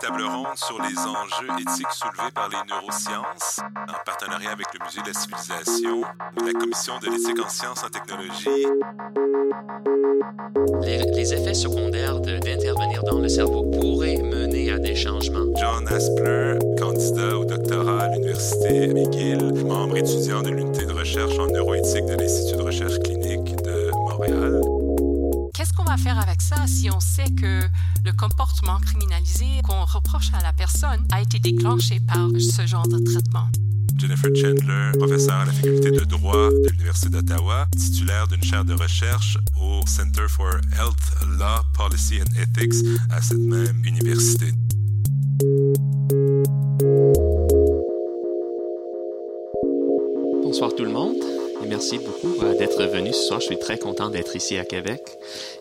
Table ronde sur les enjeux éthiques soulevés par les neurosciences, en partenariat avec le Musée de la civilisation, la Commission de l'éthique en sciences et technologies. Les, les effets secondaires d'intervenir dans le cerveau pourraient mener à des changements. John Aspler, candidat au doctorat à l'Université McGill, membre étudiant de l'unité de recherche en neuroéthique de l'Institut de recherche clinique de Montréal. Qu'on va faire avec ça si on sait que le comportement criminalisé qu'on reproche à la personne a été déclenché par ce genre de traitement? Jennifer Chandler, professeure à la faculté de droit de l'Université d'Ottawa, titulaire d'une chaire de recherche au Center for Health Law, Policy and Ethics à cette même université. Merci beaucoup euh, d'être venu ce soir. Je suis très content d'être ici à Québec.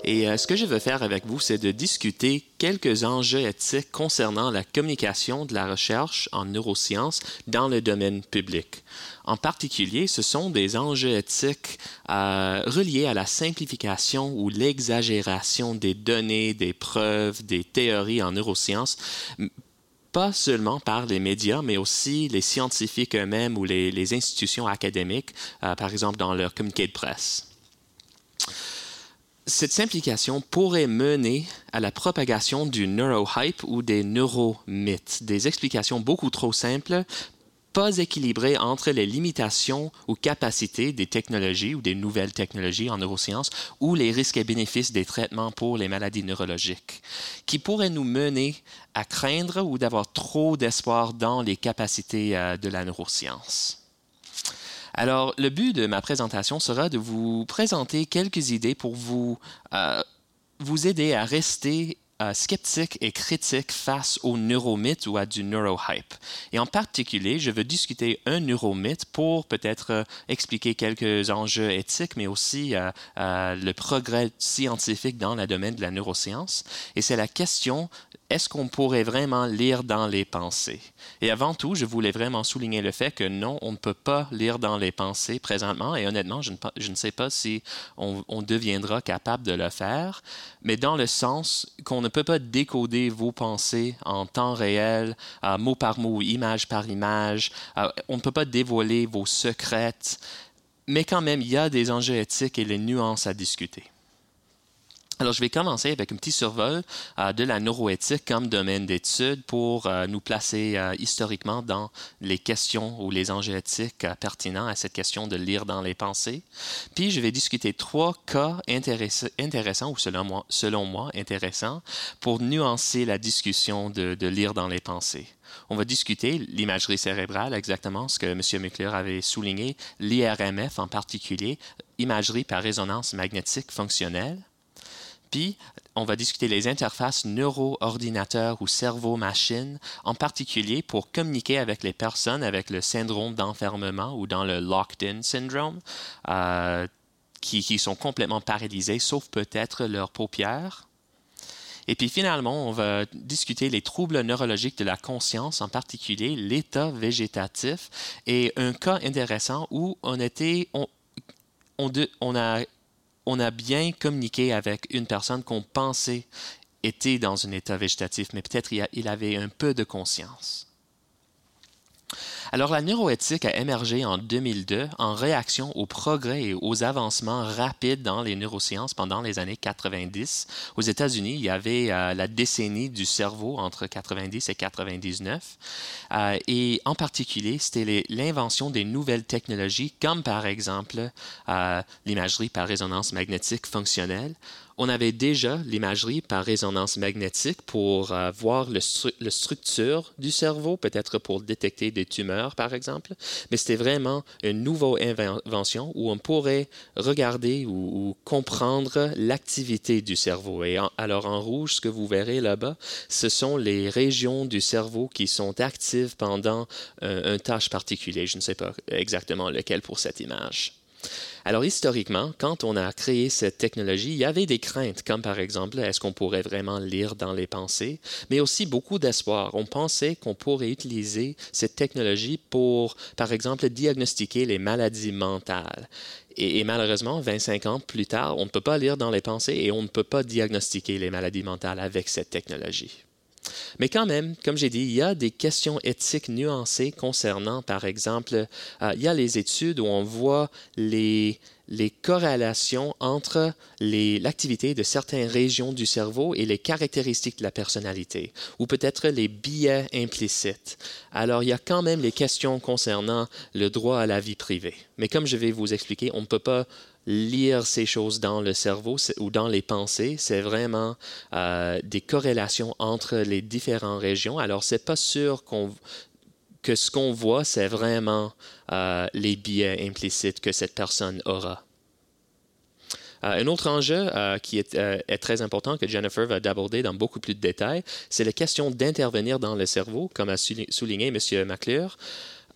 Et euh, ce que je veux faire avec vous, c'est de discuter quelques enjeux éthiques concernant la communication de la recherche en neurosciences dans le domaine public. En particulier, ce sont des enjeux éthiques euh, reliés à la simplification ou l'exagération des données, des preuves, des théories en neurosciences pas seulement par les médias, mais aussi les scientifiques eux-mêmes ou les, institutions académiques, euh, par exemple dans leur communiqué de presse. Cette simplification pourrait mener à la propagation du neurohype ou des neuromythes, des explications beaucoup trop simples, pas équilibrées entre les limitations ou capacités des technologies ou des nouvelles technologies en neurosciences ou les risques et bénéfices des traitements pour les maladies neurologiques, qui pourraient nous mener à craindre ou d'avoir trop d'espoir dans les capacités euh, de la neuroscience. Alors, le but de ma présentation sera de vous présenter quelques idées pour vous, euh, vous aider à rester euh, sceptique et critique face au neuromythe ou à du neurohype. Et en particulier, je veux discuter un neuromythe pour peut-être euh, expliquer quelques enjeux éthiques, mais aussi euh, le progrès scientifique dans le domaine de la neuroscience. Et c'est la question est-ce qu'on pourrait vraiment lire dans les pensées? Et avant tout, je voulais vraiment souligner le fait que non, on ne peut pas lire dans les pensées présentement, et honnêtement, je ne, sais pas si on, deviendra capable de le faire, mais dans le sens qu'on ne peut pas décoder vos pensées en temps réel, mot par mot, image par image, on ne peut pas dévoiler vos secrets, mais quand même, il y a des enjeux éthiques et les nuances à discuter. Alors, je vais commencer avec un petit survol euh, de la neuroéthique comme domaine d'étude pour euh, nous placer euh, historiquement dans les questions ou les enjeux éthiques pertinents à cette question de lire dans les pensées. Puis, je vais discuter trois cas intéress- intéressants ou selon moi, selon moi intéressants pour nuancer la discussion de, lire dans les pensées. On va discuter l'imagerie cérébrale, exactement ce que M. Muckler avait souligné, l'IRMF en particulier, imagerie par résonance magnétique fonctionnelle. Puis, on va discuter les interfaces neuro-ordinateur ou cerveau-machine, en particulier pour communiquer avec les personnes avec le syndrome d'enfermement ou dans le locked-in syndrome, euh, qui, sont complètement paralysés, sauf peut-être leurs paupières. Et puis finalement, on va discuter les troubles neurologiques de la conscience, en particulier l'état végétatif, et un cas intéressant où on était, on a on a bien communiqué avec une personne qu'on pensait était dans un état végétatif, mais peut-être il, avait un peu de conscience. Alors, la neuroéthique a émergé en 2002 en réaction aux progrès et aux avancements rapides dans les neurosciences pendant les années 90. Aux États-Unis, il y avait euh, la décennie du cerveau entre 90 et 99. Euh, et en particulier, c'était l'invention des nouvelles technologies, comme par exemple euh, l'imagerie par résonance magnétique fonctionnelle. On avait déjà l'imagerie par résonance magnétique pour euh, voir le structure du cerveau, peut-être pour détecter des tumeurs, par exemple. Mais c'était vraiment une nouvelle invention où on pourrait regarder ou, comprendre l'activité du cerveau. Et alors en rouge, ce que vous verrez là-bas, ce sont les régions du cerveau qui sont actives pendant euh, un tâche particulier. Je ne sais pas exactement lequel pour cette image. Alors historiquement, quand on a créé cette technologie, il y avait des craintes, comme par exemple, est-ce qu'on pourrait vraiment lire dans les pensées, mais aussi beaucoup d'espoir. On pensait qu'on pourrait utiliser cette technologie pour, par exemple, diagnostiquer les maladies mentales. Et, et malheureusement, 25 ans plus tard, on ne peut pas lire dans les pensées et on ne peut pas diagnostiquer les maladies mentales avec cette technologie. Mais quand même, comme j'ai dit, il y a des questions éthiques nuancées concernant, par exemple, euh, il y a les études où on voit les, les corrélations entre l'activité de certaines régions du cerveau et les caractéristiques de la personnalité, ou peut-être les biais implicites. Alors, il y a quand même les questions concernant le droit à la vie privée. Mais comme je vais vous expliquer, on ne peut pas lire ces choses dans le cerveau ou dans les pensées. C'est vraiment euh, des corrélations entre les différentes régions. Alors, c'est pas sûr que ce qu'on voit, c'est vraiment euh, les biais implicites que cette personne aura. Euh, un autre enjeu qui est, est, très important que Jennifer va aborder dans beaucoup plus de détails, c'est la question d'intervenir dans le cerveau, comme a souligné M. McClure.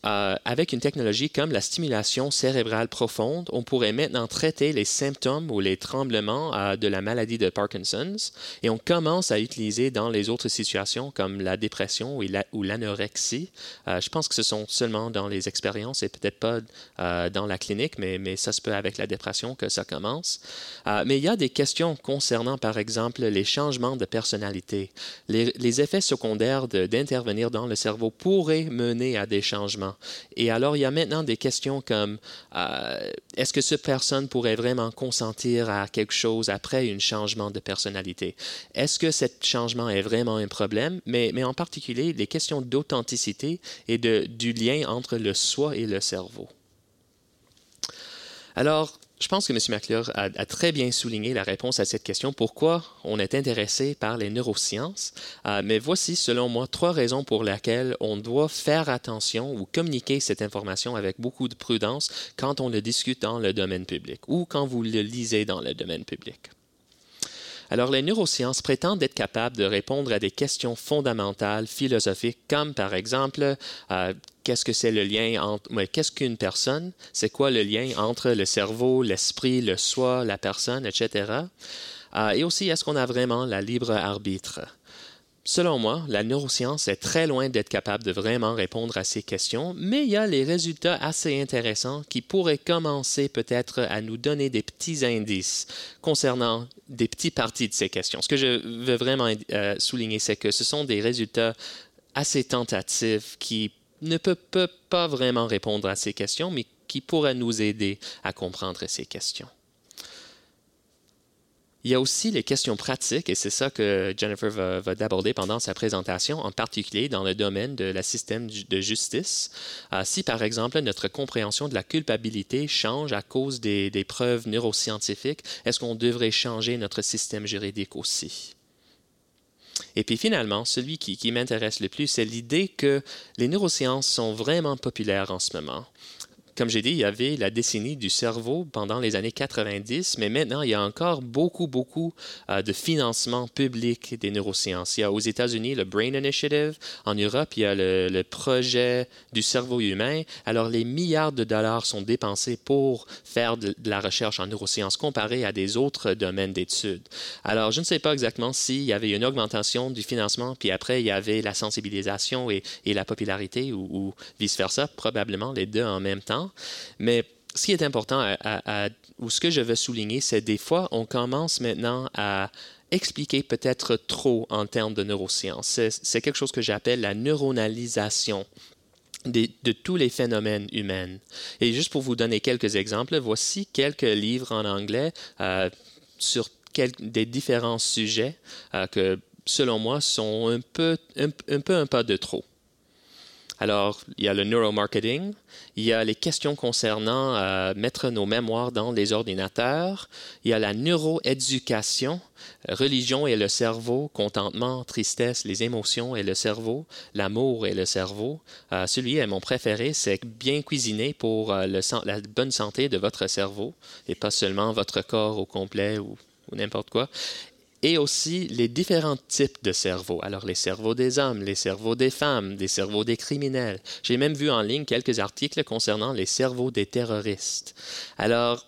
Euh, avec une technologie comme la stimulation cérébrale profonde, on pourrait maintenant traiter les symptômes ou les tremblements euh, de la maladie de Parkinson's et on commence à utiliser dans les autres situations comme la dépression ou l'anorexie. Euh, je pense que ce sont seulement dans les expériences et peut-être pas dans la clinique, mais, ça se peut avec la dépression que ça commence. mais il y a des questions concernant, par exemple, les changements de personnalité. Les effets secondaires d'intervenir dans le cerveau pourraient mener à des changements et alors, il y a maintenant des questions comme euh, est-ce que cette personne pourrait vraiment consentir à quelque chose après un changement de personnalité? Est-ce que ce changement est vraiment un problème? Mais, en particulier, les questions d'authenticité et du lien entre le soi et le cerveau. Alors, je pense que M. McClure a, très bien souligné la réponse à cette question, pourquoi on est intéressé par les neurosciences. Euh, mais voici, selon moi, trois raisons pour lesquelles on doit faire attention ou communiquer cette information avec beaucoup de prudence quand on le discute dans le domaine public ou quand vous le lisez dans le domaine public. Alors, les neurosciences prétendent être capables de répondre à des questions fondamentales philosophiques, comme par exemple, euh, qu'est-ce que c'est le lien entre, qu'est-ce qu'une personne, c'est quoi le lien entre le cerveau, l'esprit, le soi, la personne, etc. Euh, et aussi, est-ce qu'on a vraiment la libre arbitre? Selon moi, la neuroscience est très loin d'être capable de vraiment répondre à ces questions, mais il y a les résultats assez intéressants qui pourraient commencer peut-être à nous donner des petits indices concernant des petits parties de ces questions. Ce que je veux vraiment euh, souligner, c'est que ce sont des résultats assez tentatifs qui ne peuvent pas vraiment répondre à ces questions, mais qui pourraient nous aider à comprendre ces questions. Il y a aussi les questions pratiques, et c'est ça que Jennifer va, aborder pendant sa présentation, en particulier dans le domaine de la système de justice. Euh, si, par exemple, notre compréhension de la culpabilité change à cause des, des preuves neuroscientifiques, est-ce qu'on devrait changer notre système juridique aussi? Et puis finalement, celui qui, qui m'intéresse le plus, c'est l'idée que les neurosciences sont vraiment populaires en ce moment comme j'ai dit, il y avait la décennie du cerveau pendant les années 90, mais maintenant, il y a encore beaucoup, beaucoup euh, de financement public des neurosciences. Il y a aux États-Unis le Brain Initiative, en Europe, il y a le, projet du cerveau humain. Alors, les milliards de dollars sont dépensés pour faire de, la recherche en neurosciences comparé à des autres domaines d'études. Alors, je ne sais pas exactement s'il y avait une augmentation du financement, puis après, il y avait la sensibilisation et, la popularité, ou vice-versa, probablement les deux en même temps. Mais ce qui est important, ou ce que je veux souligner, c'est des fois, on commence maintenant à expliquer peut-être trop en termes de neurosciences. C'est quelque chose que j'appelle la neuronalisation de, tous les phénomènes humains. Et juste pour vous donner quelques exemples, voici quelques livres en anglais euh, sur des différents sujets euh, que, selon moi, sont un peu un peu un pas de trop. Alors, il y a le neuromarketing, il y a les questions concernant euh, mettre nos mémoires dans les ordinateurs, il y a la neuroéducation, religion et le cerveau, contentement, tristesse, les émotions et le cerveau, l'amour et le cerveau. Euh, celui est mon préféré, c'est bien cuisiner pour euh, la bonne santé de votre cerveau et pas seulement votre corps au complet ou n'importe quoi et aussi les différents types de cerveaux. Alors les cerveaux des hommes, les cerveaux des femmes, des cerveaux des criminels. J'ai même vu en ligne quelques articles concernant les cerveaux des terroristes. Alors,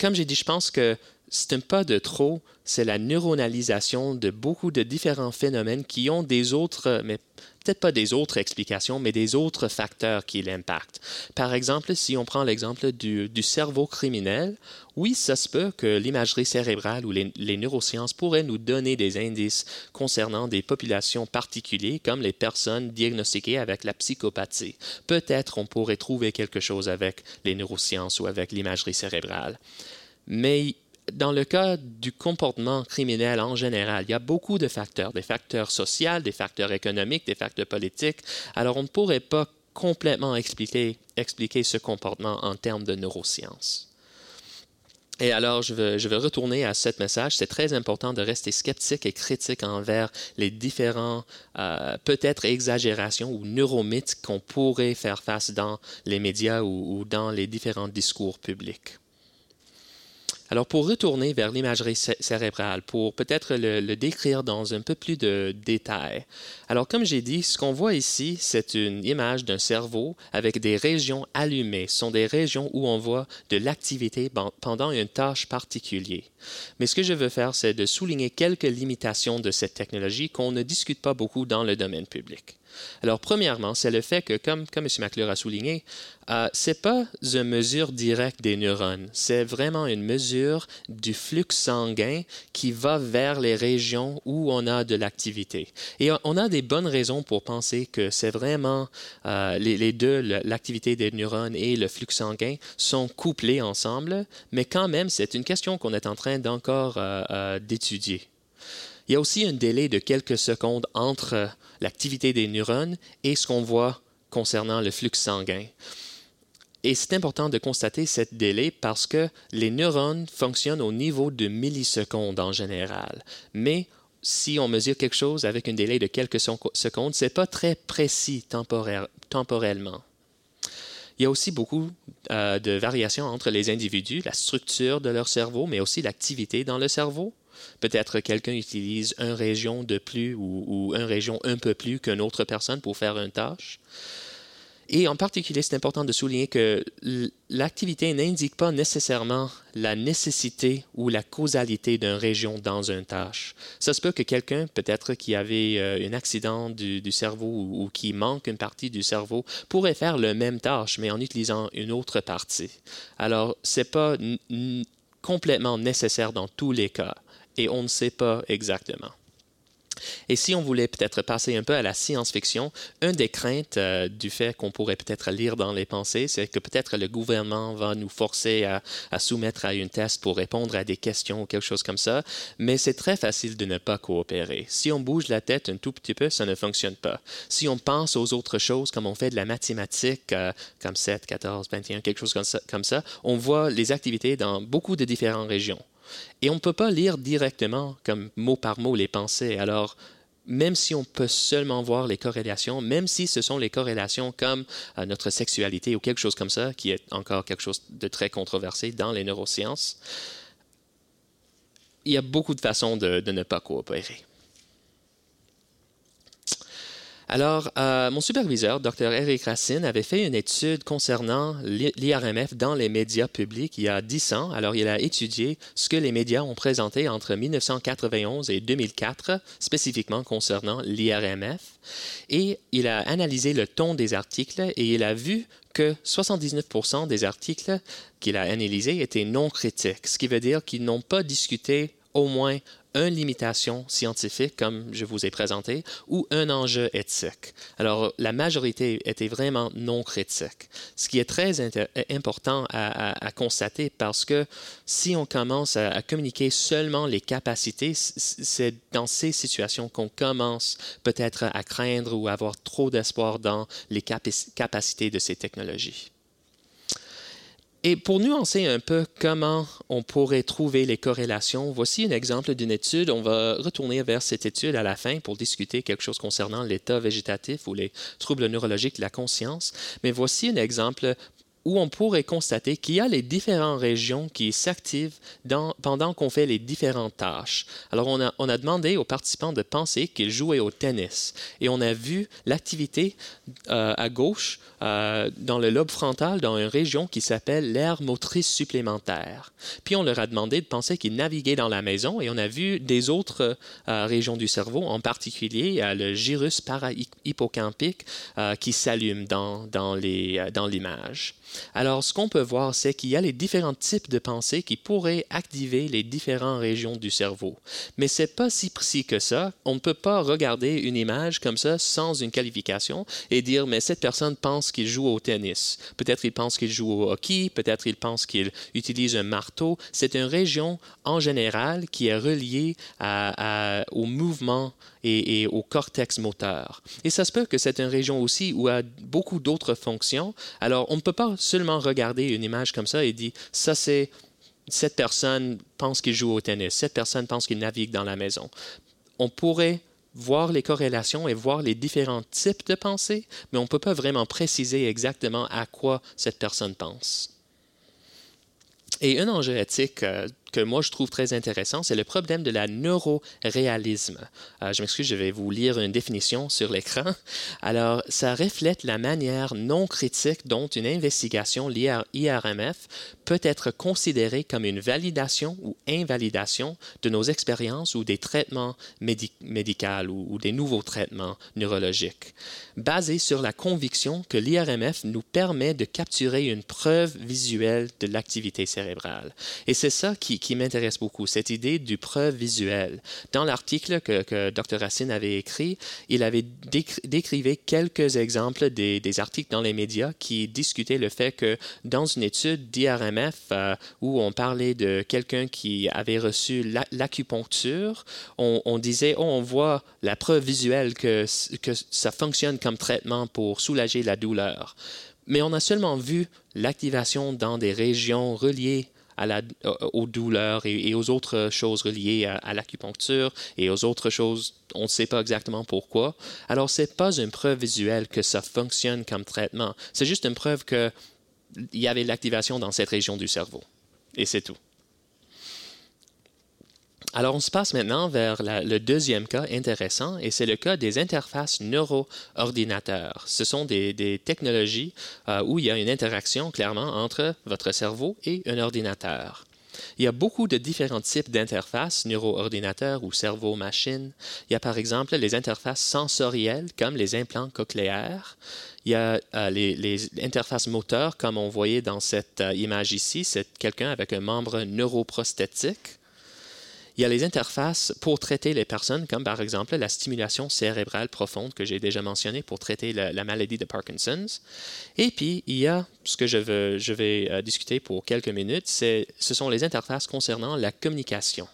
comme j'ai dit, je pense que c'est un pas de trop, c'est la neuronalisation de beaucoup de différents phénomènes qui ont des autres, mais peut-être pas des autres explications, mais des autres facteurs qui l'impactent. Par exemple, si on prend l'exemple du, cerveau criminel, oui, ça se peut que l'imagerie cérébrale ou les, les, neurosciences pourraient nous donner des indices concernant des populations particulières, comme les personnes diagnostiquées avec la psychopathie. Peut-être on pourrait trouver quelque chose avec les neurosciences ou avec l'imagerie cérébrale. Mais dans le cas du comportement criminel en général, il y a beaucoup de facteurs, des facteurs sociaux, des facteurs économiques, des facteurs politiques. Alors, on ne pourrait pas complètement expliquer, expliquer ce comportement en termes de neurosciences. Et alors, je veux, je veux retourner à ce message. C'est très important de rester sceptique et critique envers les différents, euh, peut-être exagérations ou neuromythes qu'on pourrait faire face dans les médias ou dans les différents discours publics. Alors, pour retourner vers l'imagerie cérébrale, pour peut-être le, décrire dans un peu plus de détails. Alors, comme j'ai dit, ce qu'on voit ici, c'est une image d'un cerveau avec des régions allumées. Ce sont des régions où on voit de l'activité pendant une tâche particulière. Mais ce que je veux faire, c'est de souligner quelques limitations de cette technologie qu'on ne discute pas beaucoup dans le domaine public. Alors, premièrement, c'est le fait que, comme, M. McClure a souligné, euh, ce n'est pas une mesure directe des neurones. C'est vraiment une mesure du flux sanguin qui va vers les régions où on a de l'activité. Et on a des bonnes raisons pour penser que c'est vraiment euh, les, deux, l'activité des neurones et le flux sanguin, sont couplés ensemble, mais quand même, c'est une question qu'on est en train d'encore euh, d'étudier. Il y a aussi un délai de quelques secondes entre l'activité des neurones et ce qu'on voit concernant le flux sanguin. Et c'est important de constater ce délai parce que les neurones fonctionnent au niveau de millisecondes en général. Mais si on mesure quelque chose avec un délai de quelques secondes, ce n'est pas très précis temporellement. Il y a aussi beaucoup euh, de variations entre les individus, la structure de leur cerveau, mais aussi l'activité dans le cerveau. Peut-être quelqu'un utilise une région de plus ou, ou une région un peu plus qu'une autre personne pour faire une tâche. Et en particulier, c'est important de souligner que l'activité n'indique pas nécessairement la nécessité ou la causalité d'une région dans une tâche. Ça se peut que quelqu'un, peut-être qui avait euh, un accident du, cerveau ou, qui manque une partie du cerveau, pourrait faire la même tâche, mais en utilisant une autre partie. Alors, ce n'est pas complètement nécessaire dans tous les cas et on ne sait pas exactement. Et si on voulait peut-être passer un peu à la science-fiction, une des craintes euh, du fait qu'on pourrait peut-être lire dans les pensées, c'est que peut-être le gouvernement va nous forcer à, soumettre à une test pour répondre à des questions ou quelque chose comme ça, mais c'est très facile de ne pas coopérer. Si on bouge la tête un tout petit peu, ça ne fonctionne pas. Si on pense aux autres choses, comme on fait de la mathématique, euh, comme 7, 14, 21, quelque chose comme ça, on voit les activités dans beaucoup de différentes régions. Et on ne peut pas lire directement, comme mot par mot, les pensées. Alors, même si on peut seulement voir les corrélations, même si ce sont les corrélations comme euh, notre sexualité ou quelque chose comme ça, qui est encore quelque chose de très controversé dans les neurosciences, il y a beaucoup de façons de ne pas coopérer. Alors, euh, mon superviseur, Dr. Eric Racine, avait fait une étude concernant l'IRMF dans les médias publics il y a dix ans. Alors, il a étudié ce que les médias ont présenté entre 1991 et 2004, spécifiquement concernant l'IRMF. Et il a analysé le ton des articles et il a vu que 79% des articles qu'il a analysés étaient non critiques, ce qui veut dire qu'ils n'ont pas discuté au moins une limitation scientifique, comme je vous ai présenté, ou un enjeu éthique. Alors, la majorité était vraiment non critique, ce qui est très important à, constater parce que si on commence à, communiquer seulement les capacités, c'est dans ces situations qu'on commence peut-être à craindre ou avoir trop d'espoir dans les capacités de ces technologies. Et pour nuancer un peu comment on pourrait trouver les corrélations, voici un exemple d'une étude. On va retourner vers cette étude à la fin pour discuter quelque chose concernant l'état végétatif ou les troubles neurologiques de la conscience. Mais voici un exemple où on pourrait constater qu'il y a les différentes régions qui s'activent pendant qu'on fait les différentes tâches. Alors, on a, demandé aux participants de penser qu'ils jouaient au tennis et on a vu l'activité euh, à gauche euh, dans le lobe frontal dans une région qui s'appelle l'aire motrice supplémentaire. Puis on leur a demandé de penser qu'ils naviguaient dans la maison et on a vu des autres euh, régions du cerveau, en particulier le gyrus para-hippocampique qui s'allume dans l'image. Alors, ce qu'on peut voir, c'est qu'il y a les différents types de pensées qui pourraient activer les différentes régions du cerveau. Mais ce n'est pas si précis que ça. On ne peut pas regarder une image comme ça sans une qualification et dire, mais cette personne pense qu'il joue au tennis. Peut-être il pense qu'il joue au hockey, peut-être il pense qu'il utilise un marteau. C'est une région en général qui est reliée au mouvement et, au cortex moteur. Et ça se peut que c'est une région aussi où a beaucoup d'autres fonctions. Alors, on ne peut pas seulement regarder une image comme ça et dire, ça c'est cette personne pense qu'il joue au tennis, cette personne pense qu'il navigue dans la maison. On pourrait voir les corrélations et voir les différents types de pensées, mais on ne peut pas vraiment préciser exactement à quoi cette personne pense. Et un enjeu éthique euh, que moi je trouve très intéressant, c'est le problème de la neuroréalisme. Euh, je m'excuse, je vais vous lire une définition sur l'écran. Alors, ça reflète la manière non critique dont une investigation liée à IRMF peut être considérée comme une validation ou invalidation de nos expériences ou des traitements médicaux ou, ou, des nouveaux traitements neurologiques, basés sur la conviction que l'IRMF nous permet de capturer une preuve visuelle de l'activité cérébrale. Et c'est ça qui, qui m'intéresse beaucoup, cette idée du preuve visuelle. Dans l'article que, que, Dr. Racine avait écrit, il avait décrivé quelques exemples des, des, articles dans les médias qui discutaient le fait que dans une étude d'IRMF euh, où on parlait de quelqu'un qui avait reçu l'acupuncture, on, on, disait, oh, on voit la preuve visuelle que, que ça fonctionne comme traitement pour soulager la douleur. Mais on a seulement vu l'activation dans des régions reliées aux douleurs et, aux autres choses reliées à, l'acupuncture et aux autres choses, on ne sait pas exactement pourquoi. Alors, ce n'est pas une preuve visuelle que ça fonctionne comme traitement. C'est juste une preuve qu'il y avait l'activation dans cette région du cerveau. Et c'est tout. Alors, on se passe maintenant vers le deuxième cas intéressant, et c'est le cas des interfaces neuro-ordinateurs. Ce sont des, technologies euh, où il y a une interaction clairement entre votre cerveau et un ordinateur. Il y a beaucoup de différents types d'interfaces neuro-ordinateurs ou cerveau-machine. Il y a par exemple les interfaces sensorielles comme les implants cochléaires. Il y a euh, les, interfaces moteurs comme on voyait dans cette euh, image ici. C'est quelqu'un avec un membre neuroprosthétique. Il y a les interfaces pour traiter les personnes, comme par exemple la stimulation cérébrale profonde que j'ai déjà mentionné pour traiter la, maladie de Parkinson's. Et puis, il y a ce que je, vais euh, discuter pour quelques minutes, ce sont les interfaces concernant la communication.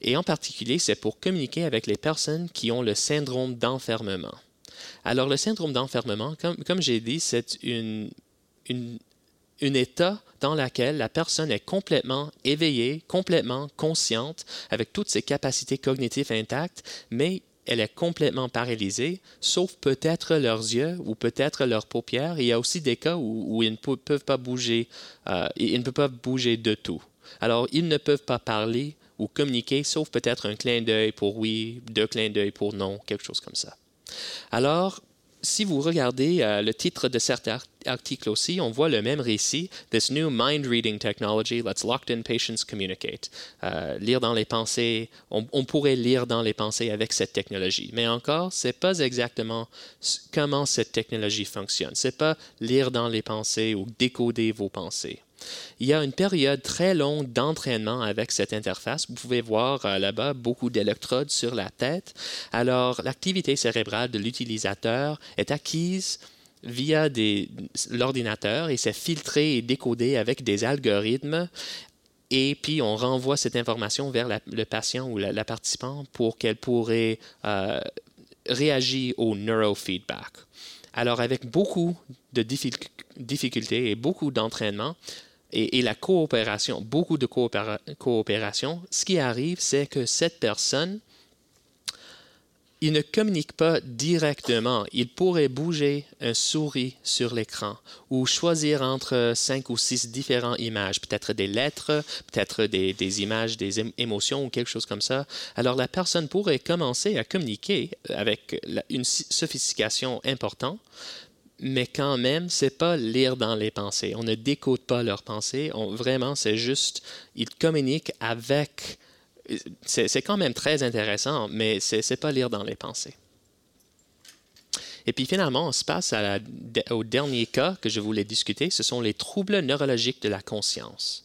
Et en particulier, c'est pour communiquer avec les personnes qui ont le syndrome d'enfermement. Alors, le syndrome d'enfermement, comme, j'ai dit, c'est une, un état dans lequel la personne est complètement éveillée, complètement consciente, avec toutes ses capacités cognitives intactes, mais elle est complètement paralysée, sauf peut-être leurs yeux ou peut-être leurs paupières. Il y a aussi des cas où, ils ne peuvent pas bouger, euh, ils ne peuvent pas bouger de tout. Alors, ils ne peuvent pas parler ou communiquer, sauf peut-être un clin d'œil pour oui, deux clins d'œil pour non, quelque chose comme ça. Alors, si vous regardez euh, le titre de cet article aussi, on voit le même récit. This new mind reading technology lets locked in patients communicate. Euh, lire dans les pensées, on, pourrait lire dans les pensées avec cette technologie. Mais encore, c'est pas exactement comment cette technologie fonctionne. C'est pas lire dans les pensées ou décoder vos pensées. Il y a une période très longue d'entraînement avec cette interface. Vous pouvez voir euh, là-bas beaucoup d'électrodes sur la tête. Alors, l'activité cérébrale de l'utilisateur est acquise via l'ordinateur et c'est filtré et décodé avec des algorithmes et puis on renvoie cette information vers le patient ou la, participant pour qu'elle pourrait euh, réagir au neurofeedback. Alors avec beaucoup de difficultés et beaucoup d'entraînement, et, la coopération, beaucoup de coopération, ce qui arrive, c'est que cette personne, il ne communique pas directement. Il pourrait bouger un souris sur l'écran ou choisir entre cinq ou six différentes images, peut-être des lettres, peut-être des, images, des émotions ou quelque chose comme ça. Alors la personne pourrait commencer à communiquer avec une sophistication importante, mais quand même, c'est pas lire dans les pensées. On ne décode pas leurs pensées. vraiment, c'est juste, ils communiquent avec c'est quand même très intéressant, mais ce n'est pas lire dans les pensées. Et puis finalement, on se passe au dernier cas que je voulais discuter, ce sont les troubles neurologiques de la conscience.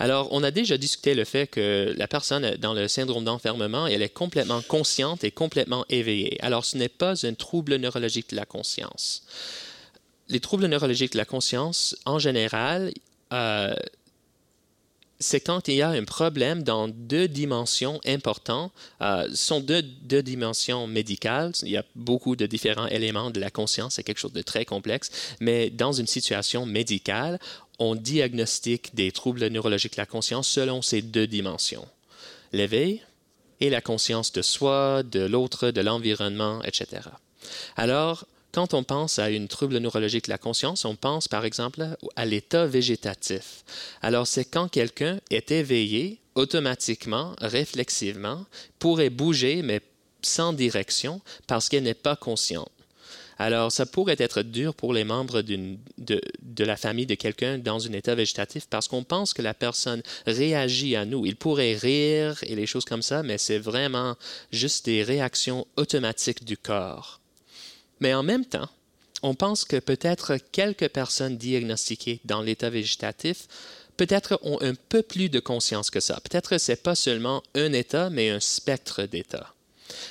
Alors, on a déjà discuté le fait que la personne dans le syndrome d'enfermement, elle est complètement consciente et complètement éveillée. Alors, ce n'est pas un trouble neurologique de la conscience. Les troubles neurologiques de la conscience, en général, euh, c'est quand il y a un problème dans deux dimensions importantes. Euh, ce sont deux, deux, dimensions médicales. Il y a beaucoup de différents éléments de la conscience. C'est quelque chose de très complexe. Mais dans une situation médicale, on diagnostique des troubles neurologiques de la conscience selon ces deux dimensions. L'éveil et la conscience de soi, de l'autre, de l'environnement, etc. Alors, quand on pense à une trouble neurologique de la conscience, on pense par exemple à l'état végétatif. Alors c'est quand quelqu'un est éveillé automatiquement, réflexivement, pourrait bouger mais sans direction parce qu'elle n'est pas consciente. Alors, ça pourrait être dur pour les membres de, de, la famille de quelqu'un dans un état végétatif parce qu'on pense que la personne réagit à nous. Il pourrait rire et les choses comme ça, mais c'est vraiment juste des réactions automatiques du corps. Mais en même temps, on pense que peut-être quelques personnes diagnostiquées dans l'état végétatif peut-être ont un peu plus de conscience que ça. Peut-être ce n'est pas seulement un état, mais un spectre d'état.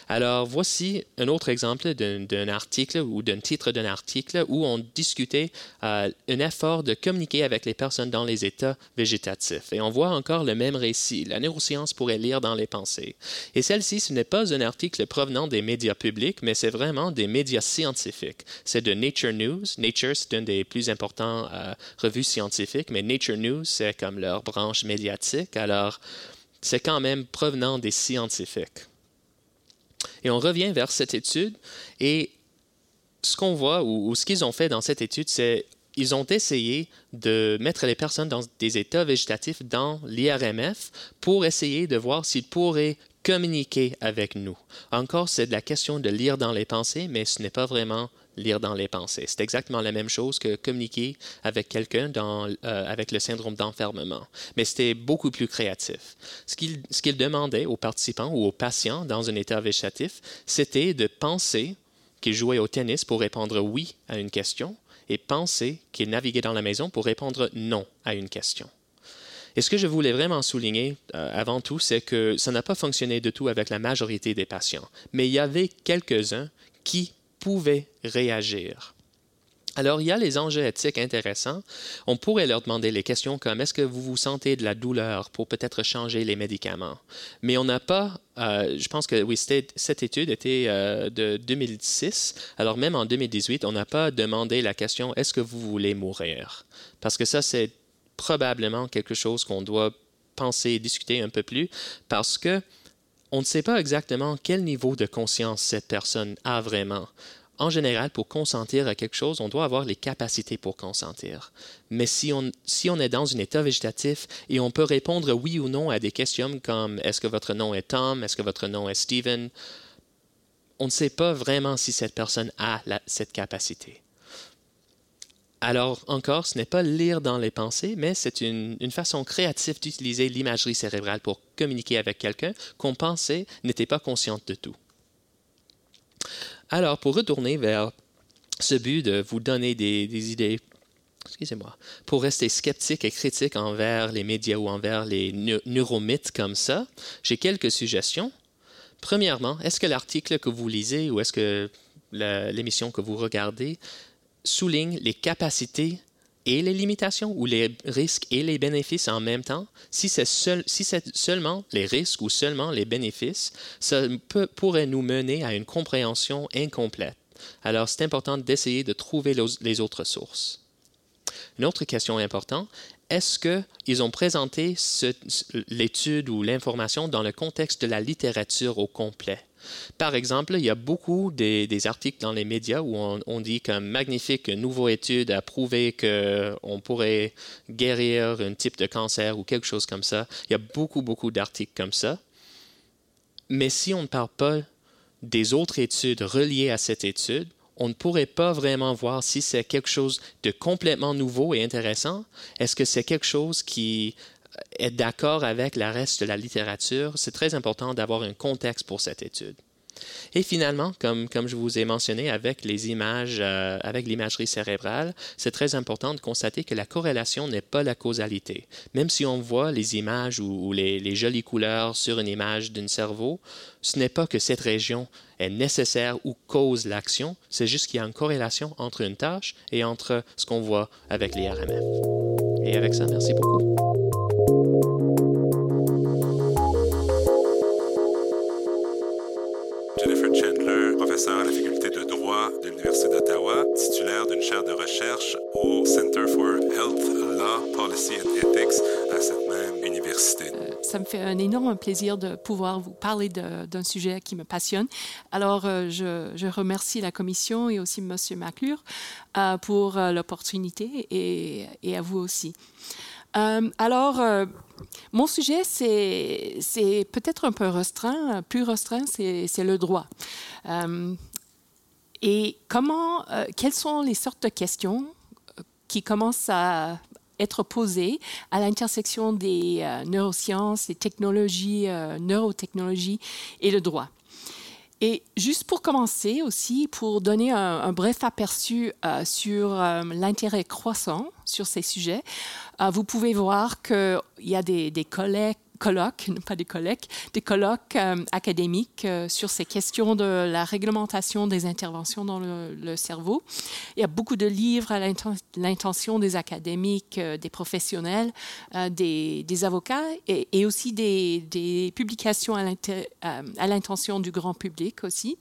Alors voici un autre exemple d'un article ou d'un titre d'un article où on discutait euh, un effort de communiquer avec les personnes dans les états végétatifs. Et on voit encore le même récit. La neuroscience pourrait lire dans les pensées. Et celle-ci, ce n'est pas un article provenant des médias publics, mais c'est vraiment des médias scientifiques. C'est de Nature News. Nature, c'est une des plus importantes euh, revues scientifiques, mais Nature News, c'est comme leur branche médiatique. Alors, c'est quand même provenant des scientifiques. Et on revient vers cette étude et ce qu'on voit ou, ce qu'ils ont fait dans cette étude, c'est ils ont essayé de mettre les personnes dans des états végétatifs dans l'IRMF pour essayer de voir s'ils pourraient communiquer avec nous. Encore, c'est de la question de lire dans les pensées, mais ce n'est pas vraiment lire dans les pensées. C'est exactement la même chose que communiquer avec quelqu'un euh, avec le syndrome d'enfermement, mais c'était beaucoup plus créatif. Ce qu'il demandait aux participants ou aux patients dans un état végétatif, c'était de penser qu'ils jouaient au tennis pour répondre oui à une question et penser qu'ils naviguaient dans la maison pour répondre non à une question. Et ce que je voulais vraiment souligner euh, avant tout, c'est que ça n'a pas fonctionné du tout avec la majorité des patients, mais il y avait quelques-uns qui pouvaient réagir. Alors, il y a les enjeux éthiques intéressants. On pourrait leur demander les questions comme est-ce que vous vous sentez de la douleur pour peut-être changer les médicaments? Mais on n'a pas, euh, je pense que oui, cette étude était euh, de 2006. Alors, même en 2018, on n'a pas demandé la question est-ce que vous voulez mourir? Parce que ça, c'est probablement quelque chose qu'on doit penser et discuter un peu plus parce que on ne sait pas exactement quel niveau de conscience cette personne a vraiment. En général, pour consentir à quelque chose, on doit avoir les capacités pour consentir. Mais si on, est dans un état végétatif et on peut répondre oui ou non à des questions comme est-ce que votre nom est Tom, est-ce que votre nom est Steven, on ne sait pas vraiment si cette personne a cette capacité. Alors encore, ce n'est pas lire dans les pensées, mais c'est une, façon créative d'utiliser l'imagerie cérébrale pour communiquer avec quelqu'un qu'on pensait n'était pas consciente de tout. Alors, pour retourner vers ce but de vous donner des, idées, excusez-moi, pour rester sceptique et critique envers les médias ou envers les neuromythes comme ça, j'ai quelques suggestions. Premièrement, est-ce que l'article que vous lisez ou est-ce que l'émission que vous regardez souligne les capacités et les limitations ou les risques et les bénéfices en même temps, si c'est seulement les risques ou seulement les bénéfices, ça pourrait nous mener à une compréhension incomplète. Alors c'est important d'essayer de trouver les autres sources. Une autre question importante, est-ce qu'ils ont présenté l'étude ou l'information dans le contexte de la littérature au complet? Par exemple, il y a beaucoup des, articles dans les médias où on, dit qu'une magnifique nouvelle étude a prouvé qu'on pourrait guérir un type de cancer ou quelque chose comme ça. Il y a beaucoup, beaucoup d'articles comme ça. Mais si on ne parle pas des autres études reliées à cette étude, on ne pourrait pas vraiment voir si c'est quelque chose de complètement nouveau et intéressant. Est-ce que c'est quelque chose qui est d'accord avec le reste de la littérature? C'est très important d'avoir un contexte pour cette étude. Et finalement, comme, comme je vous ai mentionné avec les images, euh, avec l'imagerie cérébrale, c'est très important de constater que la corrélation n'est pas la causalité. Même si on voit les images ou, les, les, jolies couleurs sur une image d'un cerveau, ce n'est pas que cette région est nécessaire ou cause l'action, c'est juste qu'il y a une corrélation entre une tâche et entre ce qu'on voit avec les RMF. Et avec ça, merci beaucoup. l'Université d'Ottawa, titulaire d'une chaire de recherche au Center for Health Law, Policy and Ethics à cette même université. Euh, ça me fait un énorme plaisir de pouvoir vous parler d'un sujet qui me passionne. Alors, euh, je, remercie la commission et aussi M. McClure euh, pour l'opportunité et, à vous aussi. alors, mon sujet, c'est peut-être un peu restreint, plus restreint, c'est le droit. Et comment, euh, quelles sont les sortes de questions euh, qui commencent à être posées à l'intersection des neurosciences, des technologies, neurotechnologies et le droit? Et juste pour commencer aussi, pour donner un, bref aperçu sur l'intérêt croissant sur ces sujets, vous pouvez voir qu'il y a des, des collègues colloques, pas des colloques, des colloques euh, académiques euh, sur ces questions de la réglementation des interventions dans le, cerveau. Il y a beaucoup de livres à l'intention des académiques, euh, des professionnels, des, avocats et, aussi des publications à l'intention du grand public aussi.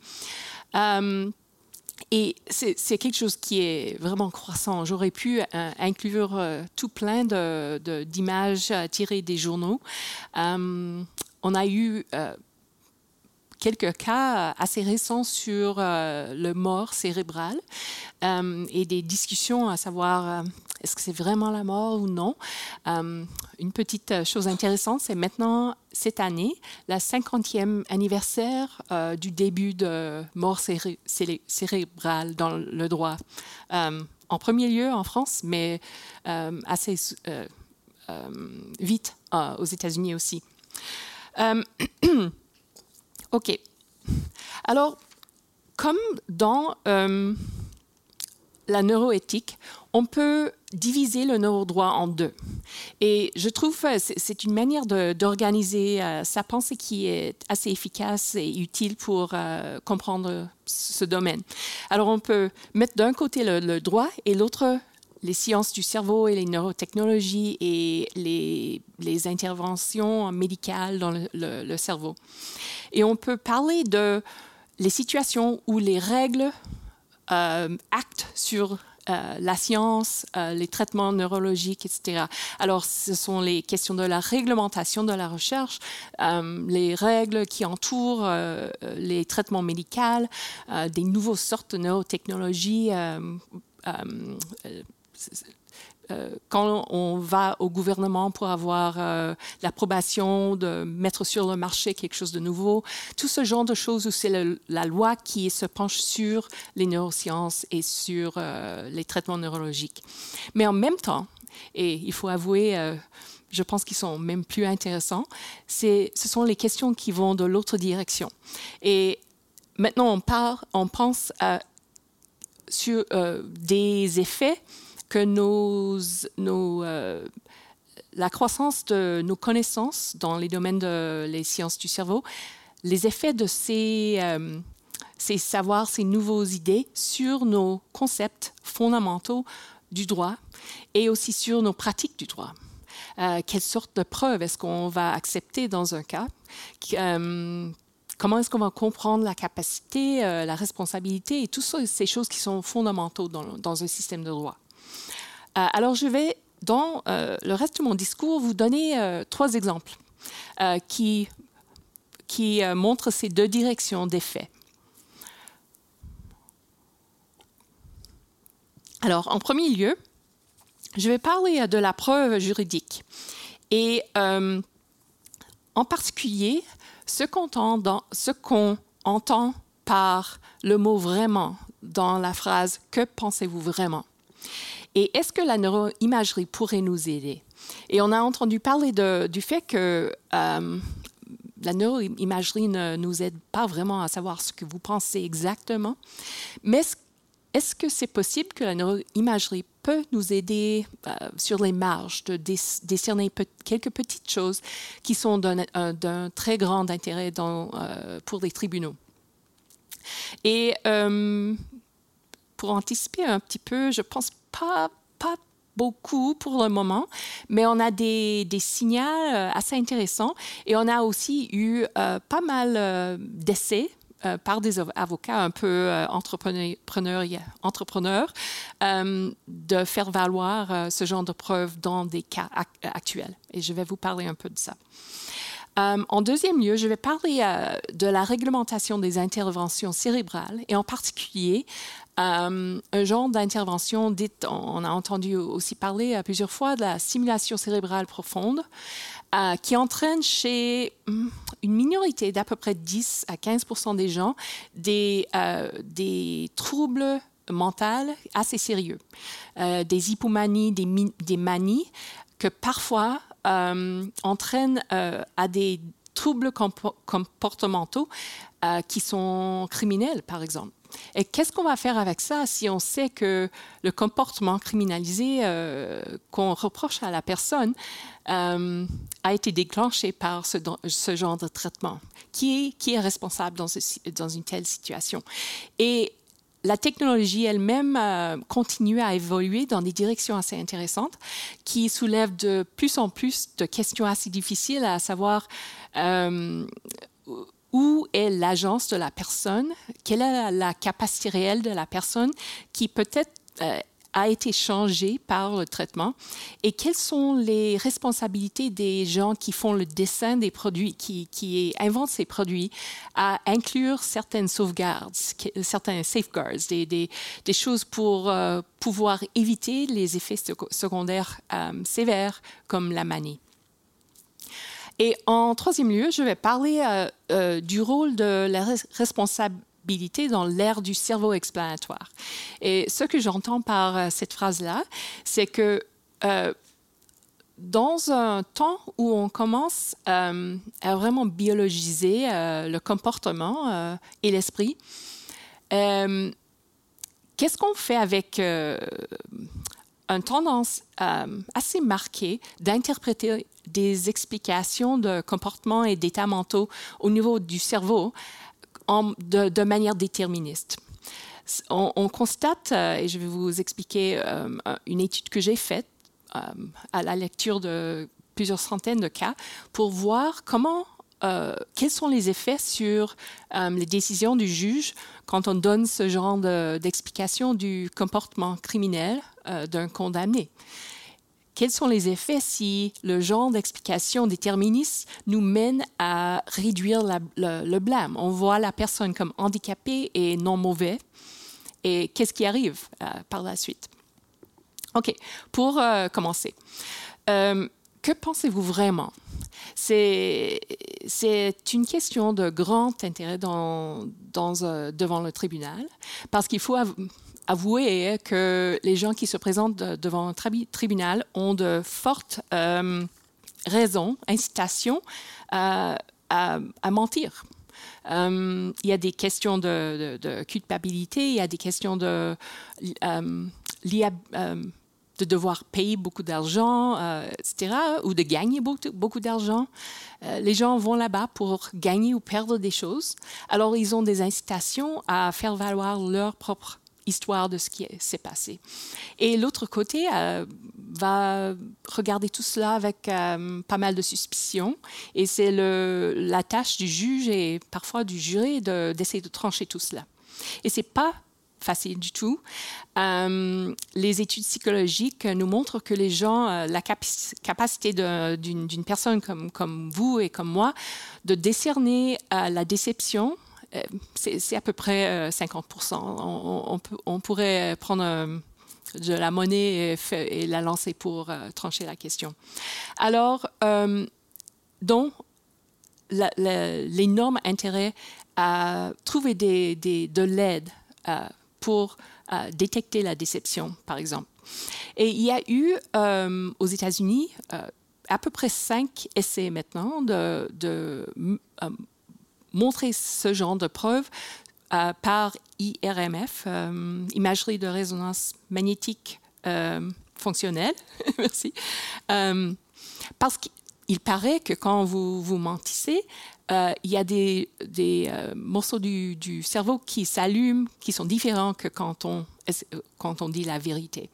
Et c'est quelque chose qui est vraiment croissant. J'aurais pu euh, inclure euh, tout plein d'images tirées des journaux. Euh, on a eu quelques cas assez récents sur le mort cérébral et des discussions à savoir est-ce que c'est vraiment la mort ou non? Euh, une petite euh, chose intéressante, c'est maintenant, cette année, la 50e anniversaire euh, du début de mort cérébrale dans le droit. en premier lieu en France, mais assez vite aux États-Unis aussi. OK. Alors, comme dans la neuroéthique, on peut diviser le neurodroit en deux. Et je trouve que c'est une manière d'organiser euh, sa pensée qui est assez efficace et utile pour euh, comprendre ce domaine. Alors on peut mettre d'un côté le, droit et l'autre les sciences du cerveau et les neurotechnologies et les, interventions médicales dans le, cerveau. Et on peut parler de les situations où les règles euh, actent sur euh, la science, euh, les traitements neurologiques, etc. Alors, ce sont les questions de la réglementation de la recherche, les règles qui entourent les traitements médicaux, des nouvelles sortes de neurotechnologies euh, quand on va au gouvernement pour avoir euh, l'approbation de mettre sur le marché quelque chose de nouveau, tout ce genre de choses où c'est la loi qui se penche sur les neurosciences et sur euh, les traitements neurologiques. Mais en même temps, et il faut avouer, je pense qu'ils sont même plus intéressants, ce sont les questions qui vont de l'autre direction. Et maintenant, on, part, on pense sur des effets que euh, la croissance de nos connaissances dans les domaines de les sciences du cerveau, les effets de ces, euh, ces savoirs, ces nouvelles idées sur nos concepts fondamentaux du droit et aussi sur nos pratiques du droit. Euh, quelle sorte de preuves est-ce qu'on va accepter dans un cas? Comment est-ce qu'on va comprendre la capacité, la responsabilité et toutes ces choses qui sont fondamentaux dans, un système de droit? Alors, je vais, dans euh, le reste de mon discours, vous donner euh, trois exemples qui qui montre ces deux directions des faits. Alors, en premier lieu, je vais parler de la preuve juridique et en particulier ce qu'on entend, par le mot vraiment dans la phrase Que pensez-vous vraiment? Et est-ce que la neuroimagerie pourrait nous aider? Et on a entendu parler du fait que euh, la neuroimagerie ne nous aide pas vraiment à savoir ce que vous pensez exactement, mais est-ce que c'est possible que la neuroimagerie peut nous aider euh, sur les marges de décerner quelques petites choses qui sont d'un euh, très grand intérêt pour les tribunaux? Et pour anticiper un petit peu, je pense pas, beaucoup pour le moment, mais on a des, signaux assez intéressants et on a aussi eu pas mal d'essais euh, par des avocats un peu euh, entrepreneurs, euh, de faire valoir ce genre de preuves dans des cas actuels. Et je vais vous parler un peu de ça. en deuxième lieu, je vais parler de la réglementation des interventions cérébrales et en particulier un genre d'intervention dite, on a entendu aussi parler à plusieurs fois de la simulation cérébrale profonde. Euh, qui entraîne chez hmm, une minorité d'à peu près 10 à 15% des gens des, euh, des troubles mentaux assez sérieux, euh, des hypomanies, des, manies que parfois entraînent à des troubles comportementaux qui sont criminels, par exemple. Et qu'est-ce qu'on va faire avec ça si on sait que le comportement criminalisé euh, qu'on reproche à la personne euh, a été déclenché par ce, genre de traitement? Qui est, responsable dans, dans une telle situation? Et la technologie elle-même euh, continue à évoluer dans des directions assez intéressantes qui soulèvent de plus en plus de questions assez difficiles à savoir où est l'agence de la personne, quelle est la capacité réelle de la personne qui peut-être euh, a été changée par le traitement et quelles sont les responsabilités des gens qui font le dessin des produits, qui, inventent ces produits, à inclure certaines sauvegardes, certains safeguards, des choses pour euh, pouvoir éviter les effets secondaires euh, sévères comme la manie. Et en troisième lieu, je vais parler euh, euh, du rôle de la responsabilité dans l'ère du cerveau explanatoire. Et ce que j'entends par euh, cette phrase-là, c'est que dans un temps où on commence à vraiment biologiser le comportement et l'esprit, qu'est-ce qu'on fait avec une tendance assez marquée d'interpréter des explications de comportement et d'états mentaux au niveau du cerveau de, manière déterministe. On, constate, euh, et je vais vous expliquer euh, une étude que j'ai faite euh, à la lecture de plusieurs centaines de cas pour voir comment quels sont les effets sur les décisions du juge quand on donne ce genre d'explication du comportement criminel d'un condamné? Quels sont les effets si le genre d'explication déterministe nous mène à réduire le, blâme? On voit la personne comme handicapée et non mauvais. Et qu'est-ce qui arrive euh, par la suite? OK, pour euh, commencer, euh, que pensez-vous vraiment? C'est une question de grand intérêt dans, devant le tribunal parce qu'il faut avouer que les gens qui se présentent devant un tribunal ont de fortes euh, raisons, incitations euh, à, mentir. Euh, il y a des questions de, culpabilité, il y a des questions de, de devoir payer beaucoup d'argent, etc., ou de gagner beaucoup, beaucoup d'argent. les gens vont là-bas pour gagner ou perdre des choses. Alors, ils ont des incitations à faire valoir leur propre histoire de ce qui s'est passé. Et l'autre côté euh, va regarder tout cela avec euh, pas mal de suspicion. Et c'est la tâche du juge et parfois du jury d'essayer de, trancher tout cela. Et c'est pas facile du tout. Euh, les études psychologiques nous montrent que les gens, euh, la capacité d'une personne comme, vous et comme moi de décerner la déception, c'est à peu près 50%. On, on, pourrait prendre de la monnaie et, la lancer pour trancher la question. Alors, donc, l'énorme intérêt à trouver de l'aide euh, pour euh, détecter la déception, par exemple. Et il y a eu euh, aux États-Unis à peu près cinq essais maintenant de, montrer ce genre de preuves par IRMF, imagerie de résonance magnétique fonctionnelle. Merci. parce que il paraît que quand vous vous mentissez, euh, il y a des, euh, morceaux du, cerveau qui s'allument, qui sont différents que quand on, quand on dit la vérité.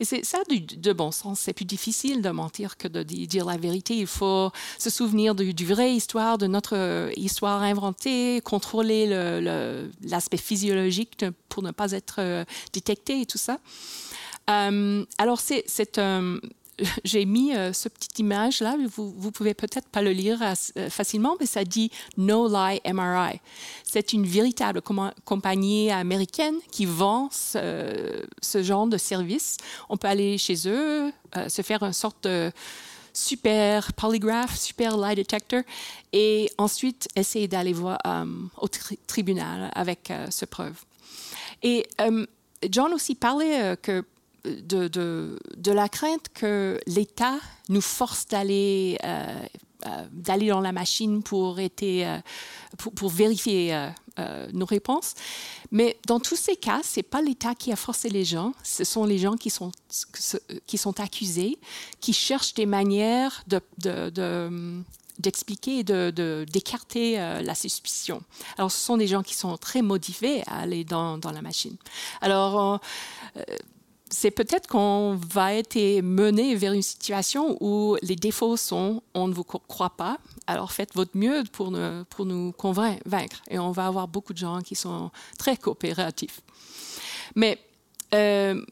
Et c'est ça de bon sens. C'est plus difficile de mentir que de dire la vérité. Il faut se souvenir du, du vraie histoire, de notre histoire inventée, contrôler l'aspect physiologique pour ne pas être euh, détecté et tout ça. alors, c'est un j'ai mis euh, ce petit image là, vous, vous pouvez peut-être pas le lire euh, facilement, mais ça dit No Lie MRI. C'est une véritable compagnie américaine qui vend ce, genre de service. On peut aller chez eux, euh, se faire une sorte de super polygraph, super lie detector, et ensuite essayer d'aller voir au tribunal avec ce preuve. Et John aussi parlait que de, la crainte que l'État nous force d'aller euh, euh, dans la machine pour, euh, pour, vérifier nos réponses. Mais dans tous ces cas, ce n'est pas l'État qui a forcé les gens, ce sont les gens qui sont, qui sont accusés, qui cherchent des manières de, d'expliquer et de, d'écarter la suspicion. Alors, ce sont des gens qui sont très motivés à aller dans, dans la machine. Alors, c'est peut-être qu'on va être mené vers une situation où les défauts sont on ne vous croit pas, alors faites votre mieux pour, nous convaincre. Et on va avoir beaucoup de gens qui sont très coopératifs. Mais euh,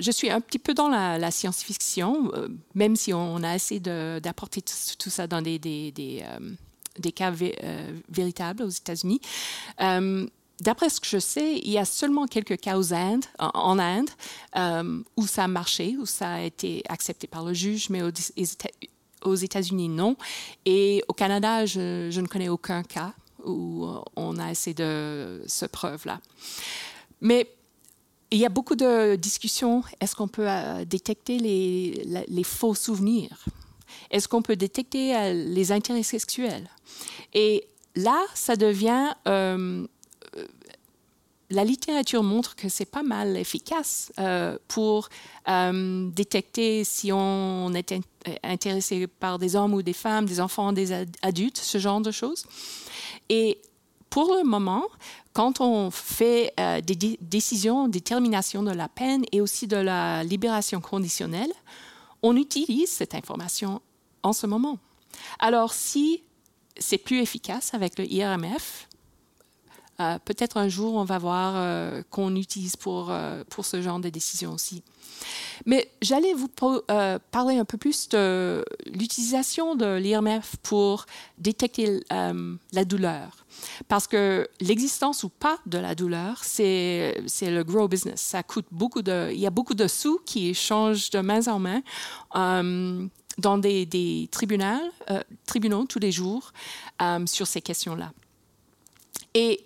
je suis un petit peu dans la, science-fiction, euh, même si on a essayé d'apporter tout, ça dans des, euh, cas véritables aux États-Unis d'après ce que je sais, il y a seulement quelques cas en Inde euh, où ça a marché, où ça a été accepté par le juge, mais aux, États-Unis, non. Et au Canada, je, ne connais aucun cas où on a essayé de ce preuve-là. Mais il y a beaucoup de discussions. Est-ce qu'on peut euh, détecter les, faux souvenirs? Est-ce qu'on peut détecter euh, les intérêts sexuels? Et là, ça devient la littérature montre que c'est pas mal efficace euh, pour euh, détecter si on est intéressé par des hommes ou des femmes, des enfants, des adultes, ce genre de choses. Et pour le moment, quand on fait euh, des décisions, détermination de la peine et aussi de la libération conditionnelle, on utilise cette information en ce moment. Alors, si c'est plus efficace avec le IRMF, euh, peut-être un jour, on va voir euh, qu'on utilise pour, euh, pour ce genre de décision aussi. Mais j'allais vous parler un peu plus de l'utilisation de l'IRMF pour détecter la douleur. Parce que l'existence ou pas de la douleur, c'est le gros business. Ça coûte beaucoup de... Il y a beaucoup de sous qui échangent de main en main dans des, des tribunaux, tribunaux tous les jours sur ces questions-là. Et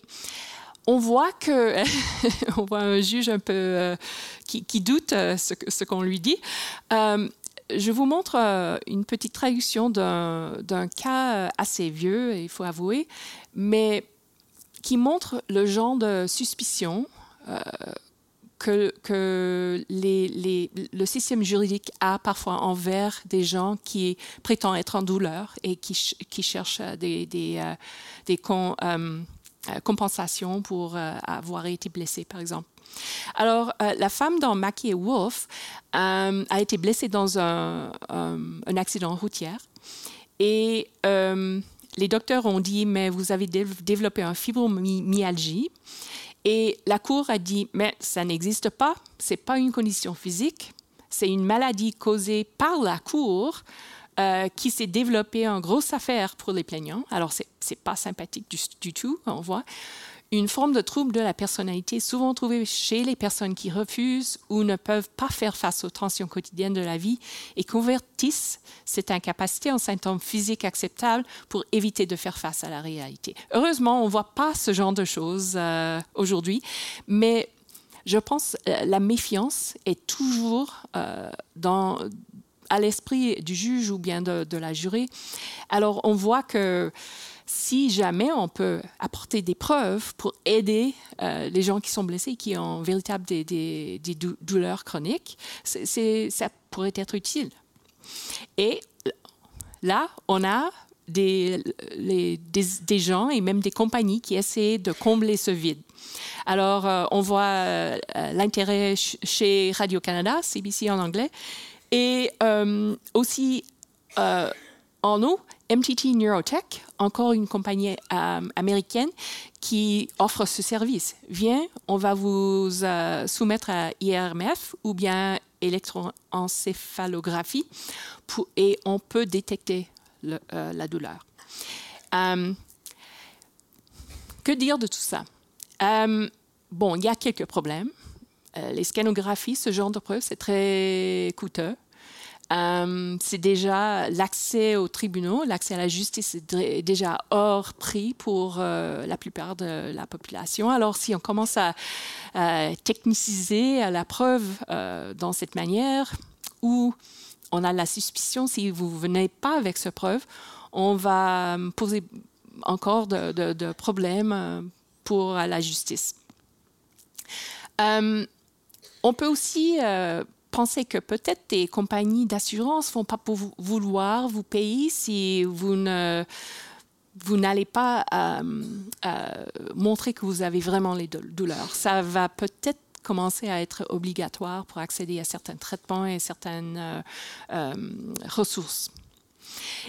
on voit que voit un juge un peu euh, qui, doute euh, ce, qu'on lui dit. Euh, je vous montre une petite traduction d'un cas assez vieux, il faut avouer, mais qui montre le genre de suspicion que, le système juridique a parfois envers des gens qui prétendent être en douleur et qui, cherchent des, des, des compensation pour euh, avoir été blessée, par exemple. Alors, euh, la femme dans Mackie et Wolf a été blessée dans un, un accident routier et les docteurs ont dit, mais vous avez développé un fibromyalgie Et la Cour a dit, mais ça n'existe pas, c'est pas une condition physique, c'est une maladie causée par la Cour euh, qui s'est développée en grosse affaire pour les plaignants. Alors, c'est n'est pas sympathique du, tout, on voit. Une forme de trouble de la personnalité souvent trouvée chez les personnes qui refusent ou ne peuvent pas faire face aux tensions quotidiennes de la vie et convertissent cette incapacité en symptômes physiques acceptables pour éviter de faire face à la réalité. Heureusement, on ne voit pas ce genre de choses euh, aujourd'hui, mais je pense que euh, la méfiance est toujours dans, à l'esprit du juge ou bien de, la jurée. Alors, on voit que si jamais on peut apporter des preuves pour aider euh, les gens qui sont blessés, qui ont véritable des, douleurs chroniques, ça pourrait être utile. Et là, on a des, gens et même des compagnies qui essaient de combler ce vide. Alors, euh, on voit euh, l'intérêt chez Radio-Canada, CBC en anglais, et aussi en nous, MTT Neurotech, encore une compagnie euh, américaine qui offre ce service. Viens, on va vous euh, soumettre à IRMF ou bien électroencéphalographie et on peut détecter euh, la douleur. que dire de tout ça? bon, il y a quelques problèmes. Les scanographies, ce genre de preuves, c'est très coûteux. Euh, c'est déjà l'accès aux tribunaux, l'accès à la justice est déjà hors prix pour euh, la plupart de la population. Alors, si on commence à, techniciser la preuve euh, dans cette manière, où on a la suspicion, si vous ne venez pas avec cette preuve, on va poser encore de, problèmes pour la justice. On peut aussi pensez que peut-être des compagnies d'assurance vont pas vouloir vous payer si vous n'allez pas euh, euh, montrer que vous avez vraiment les douleurs. Ça va peut-être commencer à être obligatoire pour accéder à certains traitements et certaines euh, ressources.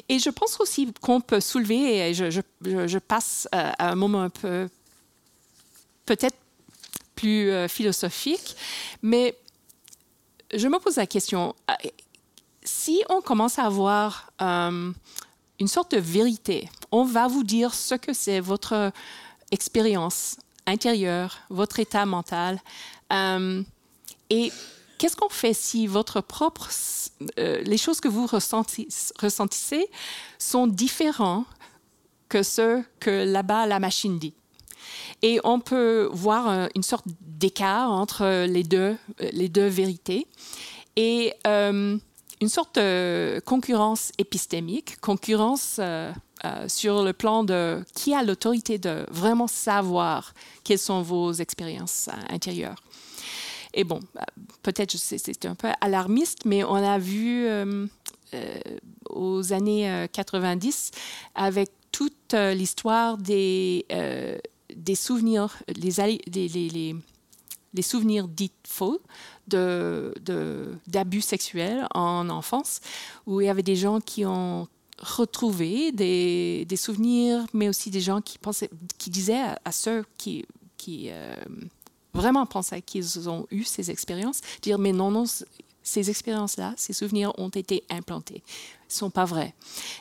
Et je pense aussi qu'on peut soulever, et je, je passe à un moment un peu peut-être plus philosophique, mais je me pose la question, euh, si on commence à avoir euh, une sorte de vérité, on va vous dire ce que c'est votre expérience intérieure, votre état mental. Euh, et qu'est-ce qu'on fait si votre propre, les choses que vous ressentissez sont différentes que ce que là-bas la machine dit? Et on peut voir euh, une sorte d'écart entre les deux, euh, les deux vérités. Et euh, une sorte de concurrence épistémique, concurrence sur le plan de qui a l'autorité de vraiment savoir quelles sont vos expériences intérieures. Et bon, peut-être c'est un peu alarmiste, mais on a vu aux années 90 avec toute l'histoire des des souvenirs, les, les, les, souvenirs dits faux d'abus de, sexuels en enfance, où il y avait des gens qui ont retrouvé des, des souvenirs, mais aussi des gens qui, pensaient, qui disaient à, ceux qui, qui euh, vraiment pensaient qu'ils ont eu ces expériences, dire mais non, non, ces expériences-là, ces souvenirs ont été implantés, ne sont pas vrais.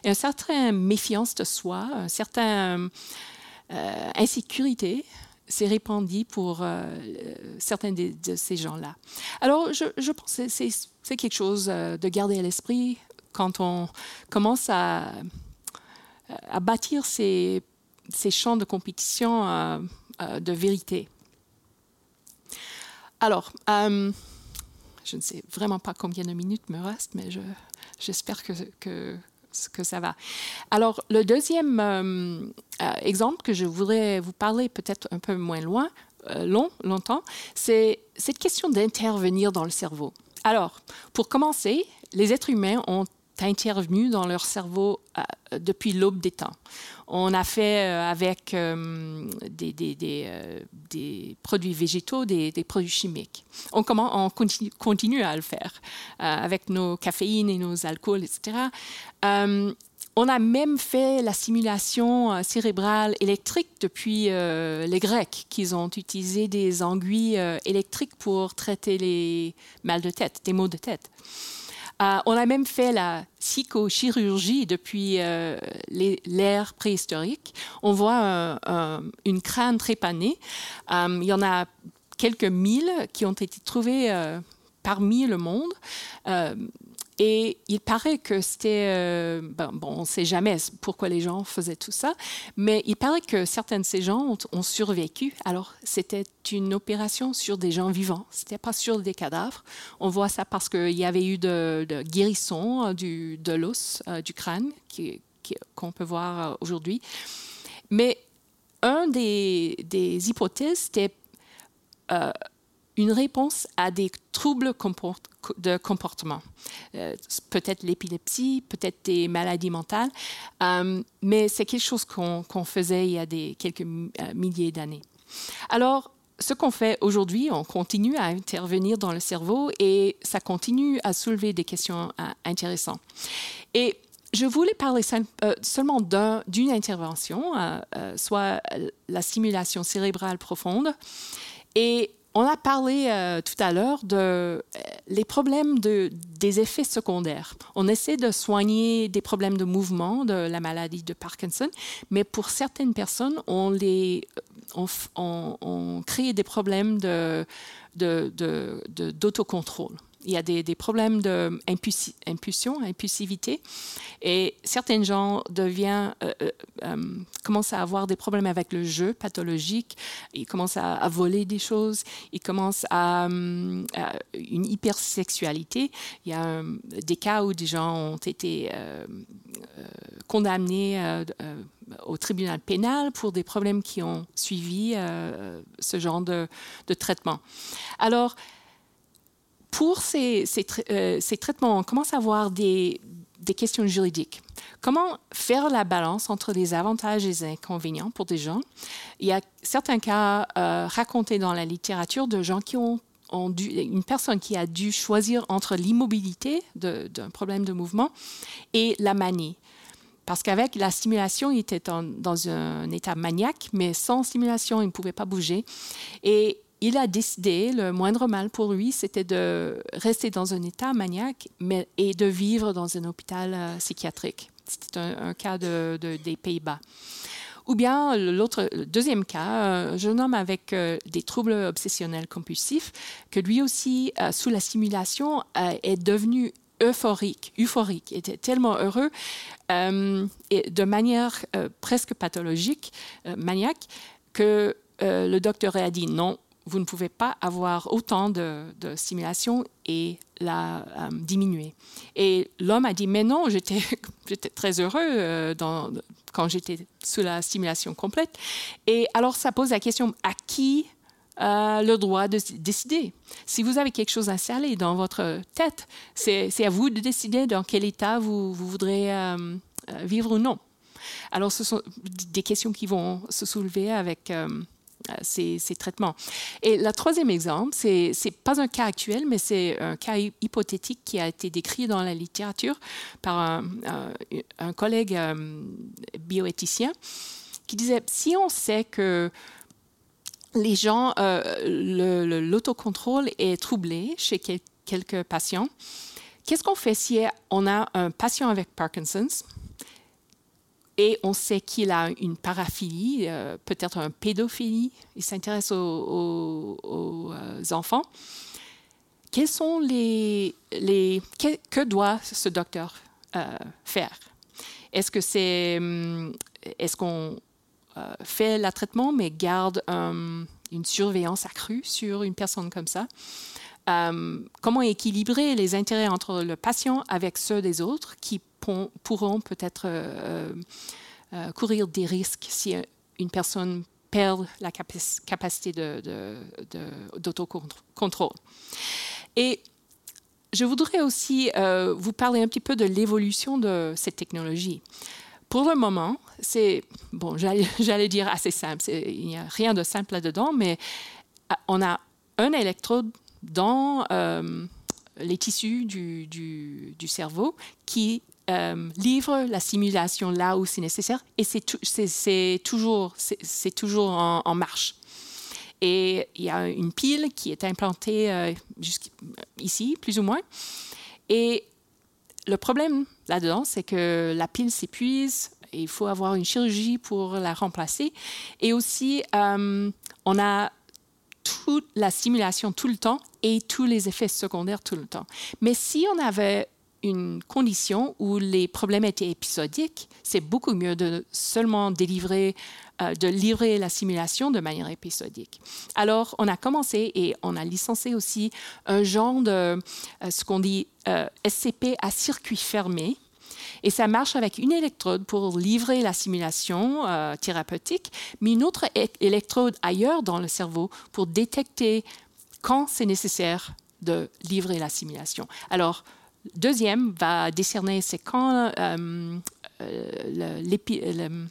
Et une certaine méfiance de soi, un certain euh, insécurité s'est répandue pour euh, certains de, ces gens-là. Alors, je, pense que c'est quelque chose euh, de garder à l'esprit quand on commence à, bâtir ces, champs de compétition de vérité. Alors, je ne sais vraiment pas combien de minutes me restent, mais j'espère que, que, que ça va. Alors, le deuxième euh, euh, exemple que je voudrais vous parler peut-être un peu moins loin, euh, long, longtemps, c'est cette question d'intervenir dans le cerveau. Alors, pour commencer, les êtres humains ont intervenu dans leur cerveau depuis l'aube des temps. On a fait avec des, des, produits végétaux, des, produits chimiques. On, continue, à le faire avec nos caféines et nos alcools, etc on a même fait la simulation cérébrale électrique depuis les Grecs, qui ont utilisé des anguilles électriques pour traiter les mal de tête, des maux de tête. On a même fait la psychochirurgie depuis l'ère préhistorique. On voit une crâne trépanée. il y en a quelques mille qui ont été trouvés parmi le monde. Euh, et il paraît que c'était, euh, ben, bon, on ne sait jamais pourquoi les gens faisaient tout ça, mais il paraît que certains de ces gens ont, survécu. Alors, c'était une opération sur des gens vivants, c'était pas sur des cadavres. On voit ça parce qu'il y avait eu de, guérison euh, du, de l'os, du crâne, qu'on peut voir aujourd'hui. Mais un des, des hypothèses, c'était une réponse à des troubles de comportement. Euh, peut-être l'épilepsie, peut-être des maladies mentales, euh, mais c'est quelque chose qu'on faisait il y a des, quelques euh, milliers d'années. Alors, ce qu'on fait aujourd'hui, on continue à intervenir dans le cerveau et ça continue à soulever des questions intéressantes. Et je voulais parler seulement d'une intervention, soit la stimulation cérébrale profonde. Et on a parlé euh, tout à l'heure de euh, les problèmes de, des effets secondaires. On essaie de soigner des problèmes de mouvement de la maladie de Parkinson, mais pour certaines personnes, on, crée des problèmes d'autocontrôle il y a des, problèmes d'impulsion, impulsivité, et certains gens deviennent, euh, euh, euh, commencent à avoir des problèmes avec le jeu pathologique, ils commencent à, voler des choses, ils commencent à, une hypersexualité. Il y a des cas où des gens ont été condamnés au tribunal pénal pour des problèmes qui ont suivi ce genre de, de traitement. Alors, pour ces, euh, traitements, on commence à avoir des, questions juridiques? Comment faire la balance entre les avantages et les inconvénients pour des gens? Il y a certains cas euh, racontés dans la littérature de gens qui ont, dû, une personne qui a dû choisir entre l'immobilité d'un problème de mouvement et la manie. Parce qu'avec la stimulation, il était dans un état maniaque, mais sans stimulation, il ne pouvait pas bouger. Il a décidé, le moindre mal pour lui, c'était de rester dans un état maniaque et de vivre dans un hôpital euh, psychiatrique. C'était un, cas de, des Pays-Bas. Ou bien l'autre, deuxième cas, un jeune homme avec euh, des troubles obsessionnels compulsifs, que lui aussi, euh, sous la stimulation, est devenu euphorique, euphorique, était tellement heureux et de manière presque pathologique, maniaque, que le docteur a dit non, vous ne pouvez pas avoir autant de, stimulation et la euh, diminuer. Et l'homme a dit, mais non, j'étais très heureux euh, quand j'étais sous la stimulation complète. Et alors, ça pose la question, à qui a le droit de décider? Si vous avez quelque chose installé dans votre tête, c'est à vous de décider dans quel état vous, voudrez euh, vivre ou non. Alors, ce sont des questions qui vont se soulever avec euh, ces, traitements. Et le troisième exemple, ce n'est pas un cas actuel, mais c'est un cas hypothétique qui a été décrit dans la littérature par un, collègue euh, bioéthicien qui disait, si on sait que les gens, euh, l'autocontrôle est troublé chez quelques patients, qu'est-ce qu'on fait si on a un patient avec Parkinson's? Et on sait qu'il a une paraphilie, euh, peut-être une pédophilie. Il s'intéresse aux, euh, enfants. Quels sont les, les que, doit ce docteur euh, faire? Est-ce que c'est hum, est-ce qu'on fait le traitement mais garde hum, une surveillance accrue sur une personne comme ça? Hum, Comment équilibrer les intérêts entre le patient avec ceux des autres qui pourront peut-être euh, euh, courir des risques si une personne perd la capacité d'autocontrôle. Et je voudrais aussi euh, vous parler un petit peu de l'évolution de cette technologie. Pour le moment, c'est, bon, j'allais dire assez simple, il n'y a rien de simple là-dedans, mais on a un électrode dans les tissus du, cerveau qui livre la simulation là où c'est nécessaire et c'est toujours, c'est toujours en, marche. Et il y a une pile qui est implantée ici, plus ou moins. Et le problème là-dedans, c'est que la pile s'épuise et il faut avoir une chirurgie pour la remplacer. Et aussi, euh, on a toute la stimulation tout le temps et tous les effets secondaires tout le temps. Mais si on avait une condition où les problèmes étaient épisodiques, c'est beaucoup mieux de seulement délivrer, euh, de livrer la simulation de manière épisodique. Alors, on a commencé et on a licencié aussi un genre de euh, ce qu'on dit euh, SCP à circuit fermé. Et ça marche avec une électrode pour livrer la simulation thérapeutique, mais une autre électrode ailleurs dans le cerveau pour détecter quand c'est nécessaire de livrer la simulation. Alors, Deuxième va décerner c'est quand euh, euh,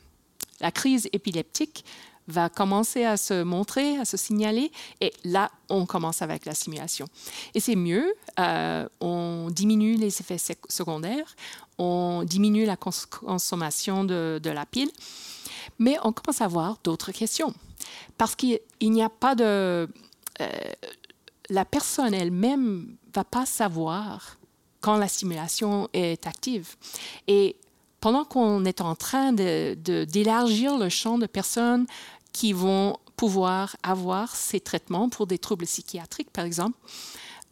la crise épileptique va commencer à se montrer, à se signaler, et là, on commence avec la simulation. Et c'est mieux, euh, on diminue les effets secondaires, on diminue la consommation de, la pile, mais on commence à avoir d'autres questions. Parce qu'il n'y a pas de... la personne elle-même va pas savoir quand la stimulation est active. Et pendant qu'on est en train d'élargir le champ de personnes qui vont pouvoir avoir ces traitements pour des troubles psychiatriques, par exemple,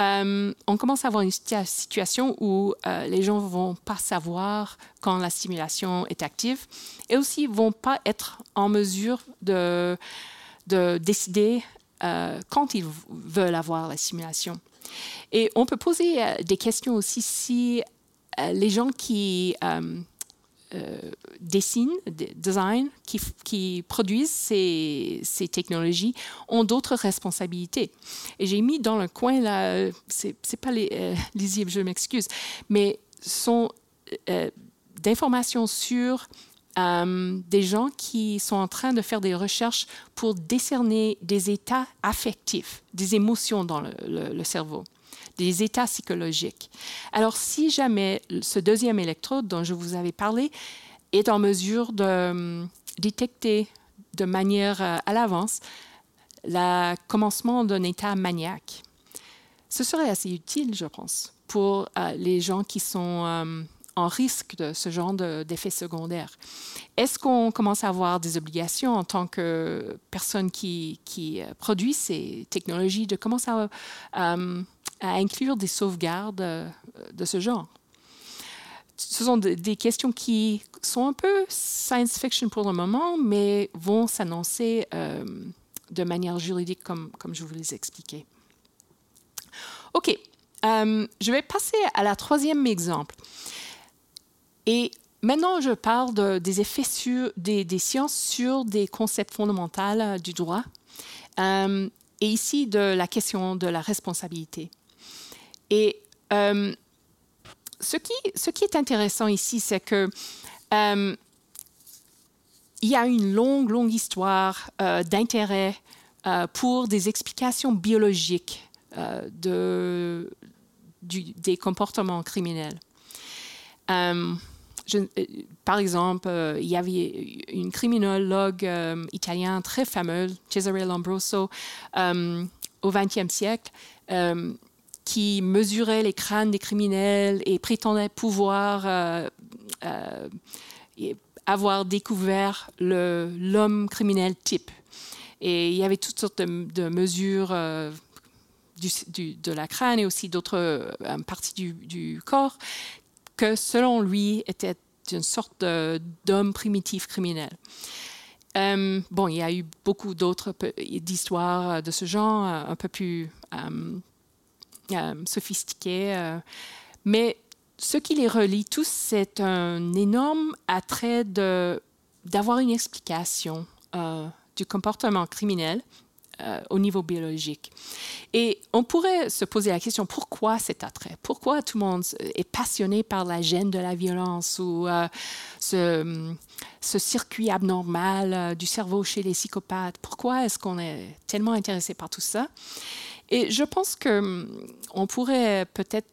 euh, on commence à avoir une situation où euh, les gens vont pas savoir quand la stimulation est active et aussi vont pas être en mesure de, de décider euh, quand ils veulent avoir la stimulation. Et on peut poser des questions aussi si les gens qui dessinent, design, qui, qui produisent ces, ces, technologies ont d'autres responsabilités. Et j'ai mis dans le coin, là, c'est pas les, lisible, je m'excuse, mais sont d'informations sur des gens qui sont en train de faire des recherches pour décerner des états affectifs, des émotions dans le cerveau des états psychologiques. Alors, si jamais ce deuxième électrode dont je vous avais parlé est en mesure de hum, détecter de manière euh, à l'avance le commencement d'un état maniaque, ce serait assez utile, je pense, pour euh, les gens qui sont hum, en risque de ce genre d'effets secondaires. Est-ce qu'on commence à avoir des obligations en tant que personne qui, qui euh, produit ces technologies de commencer à, hum, à inclure des sauvegardes euh, de ce genre. Ce sont des questions qui sont un peu science fiction pour le moment, mais vont s'annoncer euh, de manière juridique comme, je vous les expliquais. OK, euh, je vais passer à la troisième exemple. Et maintenant, je parle des effets des, sciences sur des concepts fondamentaux du droit. et ici, de la question de la responsabilité. Et euh, ce, qui, est intéressant ici, c'est que euh, il y a une longue, longue histoire euh, d'intérêt pour des explications biologiques de, des comportements criminels. par exemple, il y avait une criminologue italienne très fameuse, Cesare Lombroso, au XXe siècle, qui mesurait les crânes des criminels et prétendait pouvoir euh, euh, avoir découvert l'homme criminel type. Et il y avait toutes sortes de, mesures euh, du, de la crâne et aussi d'autres parties du, corps que, selon lui, étaient une sorte d'homme primitif criminel. bon, il y a eu beaucoup d'autres histoires de ce genre, un peu plus sophistiqués. Euh, mais ce qui les relie tous, c'est un énorme attrait d'avoir une explication euh, du comportement criminel au niveau biologique. Et on pourrait se poser la question, pourquoi cet attrait? Pourquoi tout le monde est passionné par la gêne de la violence ou ce, ce, circuit abnormal du cerveau chez les psychopathes? Pourquoi est-ce qu'on est tellement intéressé par tout ça? Et je pense qu'on hum, pourrait peut-être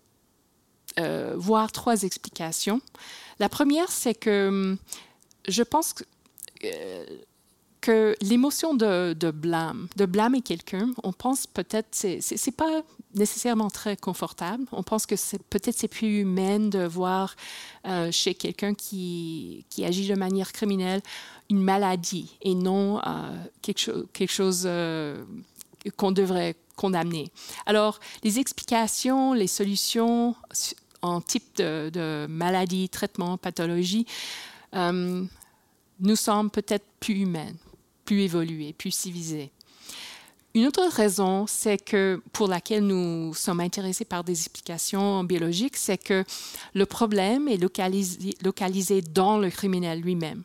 voir trois explications. La première, c'est que hum, je pense que que l'émotion de, blâme, de blâmer quelqu'un, on pense peut-être, c'est, c'est, pas nécessairement très confortable. On pense que peut-être c'est plus humain de voir euh, chez quelqu'un qui, qui agit de manière criminelle une maladie et non euh, quelque, chose, quelque chose euh, qu'on devrait condamner. Alors, les explications, les solutions en type de, maladie, traitement, pathologie, nous semblent peut-être plus humaines plus évolué, plus civilisé. Une autre raison, c'est que pour laquelle nous sommes intéressés par des explications biologiques, c'est que le problème est localisé, dans le criminel lui-même.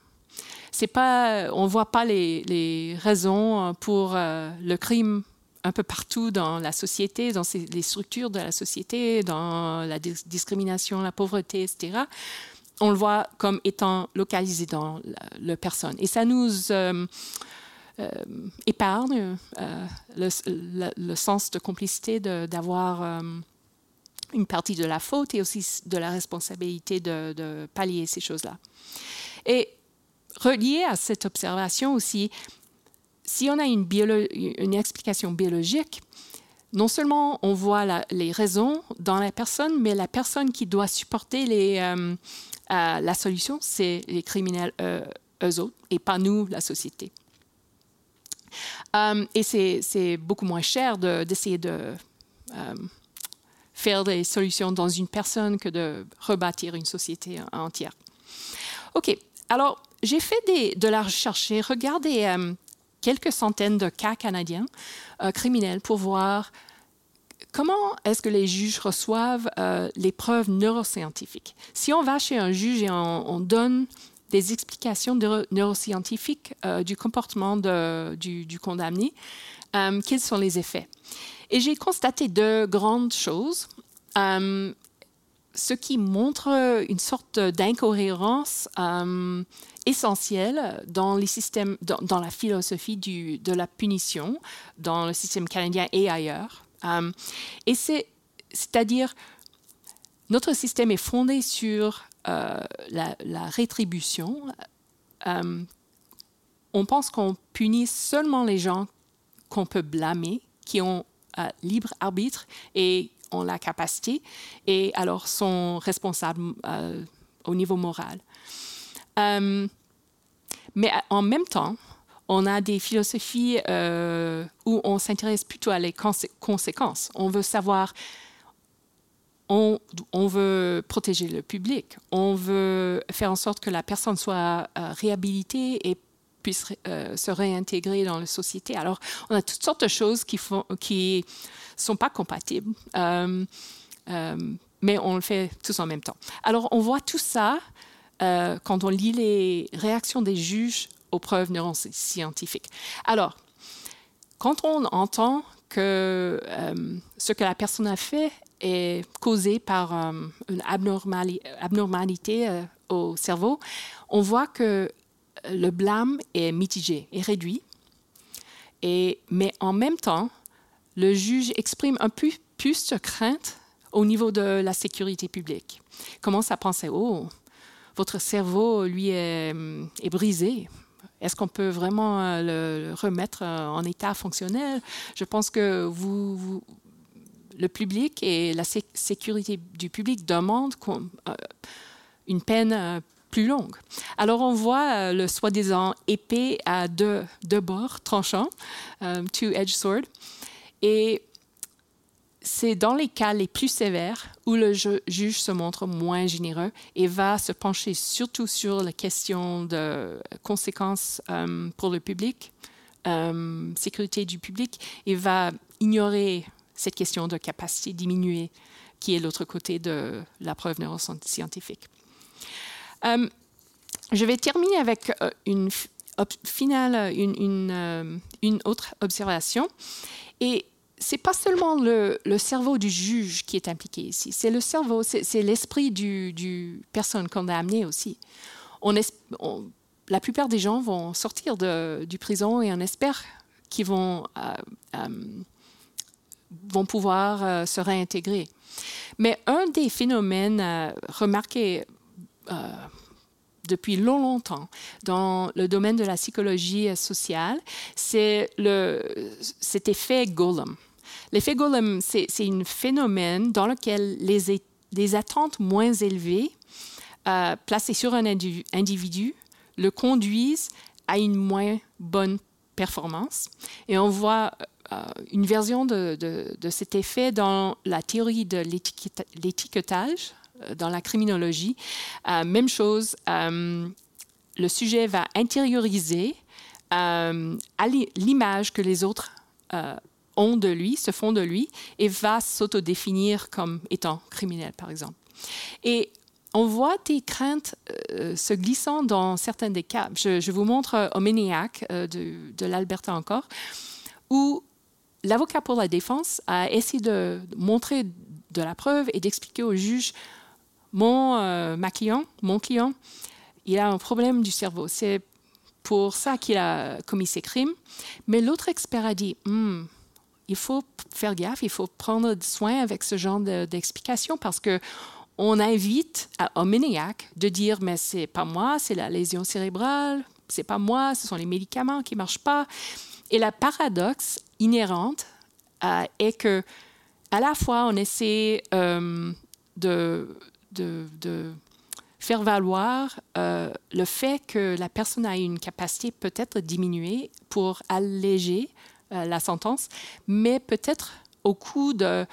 C'est pas, on voit pas les, les raisons pour euh, le crime un peu partout dans la société, dans les structures de la société, dans la discrimination, la pauvreté, etc. On le voit comme étant localisé dans la, personne. Et ça nous euh, euh, épargne euh, le, sens de complicité d'avoir une partie de la faute et aussi de la responsabilité de, pallier ces choses-là. Et relié à cette observation aussi, si on a une, explication biologique, non seulement on voit les raisons dans la personne, mais la personne qui doit supporter les, la solution, c'est les criminels eux autres et pas nous, la société. Euh, et c'est beaucoup moins cher d'essayer de, euh, faire des solutions dans une personne que de rebâtir une société entière. OK. Alors, j'ai fait de la recherche. J'ai regardé euh, quelques centaines de cas canadiens criminels pour voir comment est-ce que les juges reçoivent les preuves neuroscientifiques. Si on va chez un juge et on donne des explications neuroscientifiques euh, du comportement du, condamné. Euh, quels sont les effets? Et j'ai constaté deux grandes choses. Euh, ce qui montre une sorte d'incohérence essentielle dans les systèmes, dans, la philosophie de la punition, dans le système canadien et ailleurs. et c'est, c'est-à-dire, notre système est fondé sur euh, la, rétribution, euh, on pense qu'on punit seulement les gens qu'on peut blâmer, qui ont euh, libre arbitre et ont la capacité, et alors sont responsables au niveau moral. Mais en même temps, on a des philosophies où on s'intéresse plutôt à les conséquences. On veut savoir on, veut protéger le public, on veut faire en sorte que la personne soit euh, réhabilitée et puisse euh, se réintégrer dans la société. Alors, on a toutes sortes de choses qui ne qui sont pas compatibles, euh, mais on le fait tous en même temps. Alors, on voit tout ça quand on lit les réactions des juges aux preuves neuroscientifiques. Alors, quand on entend que ce que la personne a fait est causée par euh, une abnormalité euh, au cerveau, on voit que le blâme est mitigé, est réduit. Et, mais en même temps, le juge exprime un peu plus de crainte au niveau de la sécurité publique. Commence à penser, oh, votre cerveau, lui, est, est brisé. Est-ce qu'on peut vraiment euh, le remettre en état fonctionnel? Je pense que le public et la sécurité du public demandent euh, une peine euh, plus longue. Alors on voit euh, le soi-disant épée à deux, deux bords tranchants, two-edged sword, et c'est dans les cas les plus sévères où le juge se montre moins généreux et va se pencher surtout sur la question de conséquences pour le public, sécurité du public, et va ignorer cette question de capacité diminuée qui est l'autre côté de la preuve neuroscientifique. Euh, je vais terminer avec euh, une finale, une, euh, une, autre observation. Et c'est pas seulement le, cerveau du juge qui est impliqué ici, c'est le cerveau, c'est l'esprit du, du, personne qu'on a amené aussi. La plupart des gens vont sortir du prison et on espère qu'ils vont vont pouvoir se réintégrer. Mais un des phénomènes remarqués depuis longtemps dans le domaine de la psychologie sociale, c'est cet effet Golem. L'effet Golem, c'est un phénomène dans lequel les, attentes moins élevées euh, placées sur un individu le conduisent à une moins bonne performance. Et on voit euh, une version de, cet effet dans la théorie de l'étiquetage, euh, dans la criminologie. même chose, le sujet va intérioriser l'image que les autres ont de lui, se font de lui, et va s'autodéfinir comme étant criminel, par exemple. Et on voit des craintes euh, se glissant dans certains des cas. Je, vous montre euh, Oméniac euh, de, l'Alberta encore, où l'avocat pour la défense a essayé de montrer de la preuve et d'expliquer au juge mon, ma client, mon client, il a un problème du cerveau. C'est pour ça qu'il a commis ces crimes. Mais l'autre expert a dit, hmm, il faut faire gaffe, il faut prendre soin avec ce genre d'explication parce que on invite à Omniac de dire mais c'est pas moi, c'est la lésion cérébrale, c'est pas moi, ce sont les médicaments qui marchent pas. Et la paradoxe inhérente euh, est que à la fois on essaie euh, de, faire valoir euh, le fait que la personne a une capacité peut-être diminuée pour alléger la sentence, mais peut-être au coup de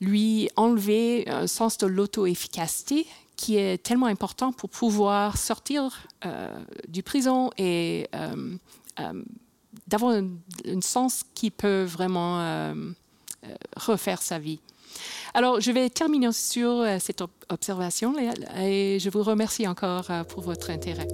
lui enlever un sens de l'auto-efficacité qui est tellement important pour pouvoir sortir euh, du prison et euh, d'avoir un, sens qui peut vraiment refaire sa vie. Alors, je vais terminer sur cette observation et je vous remercie encore pour votre intérêt.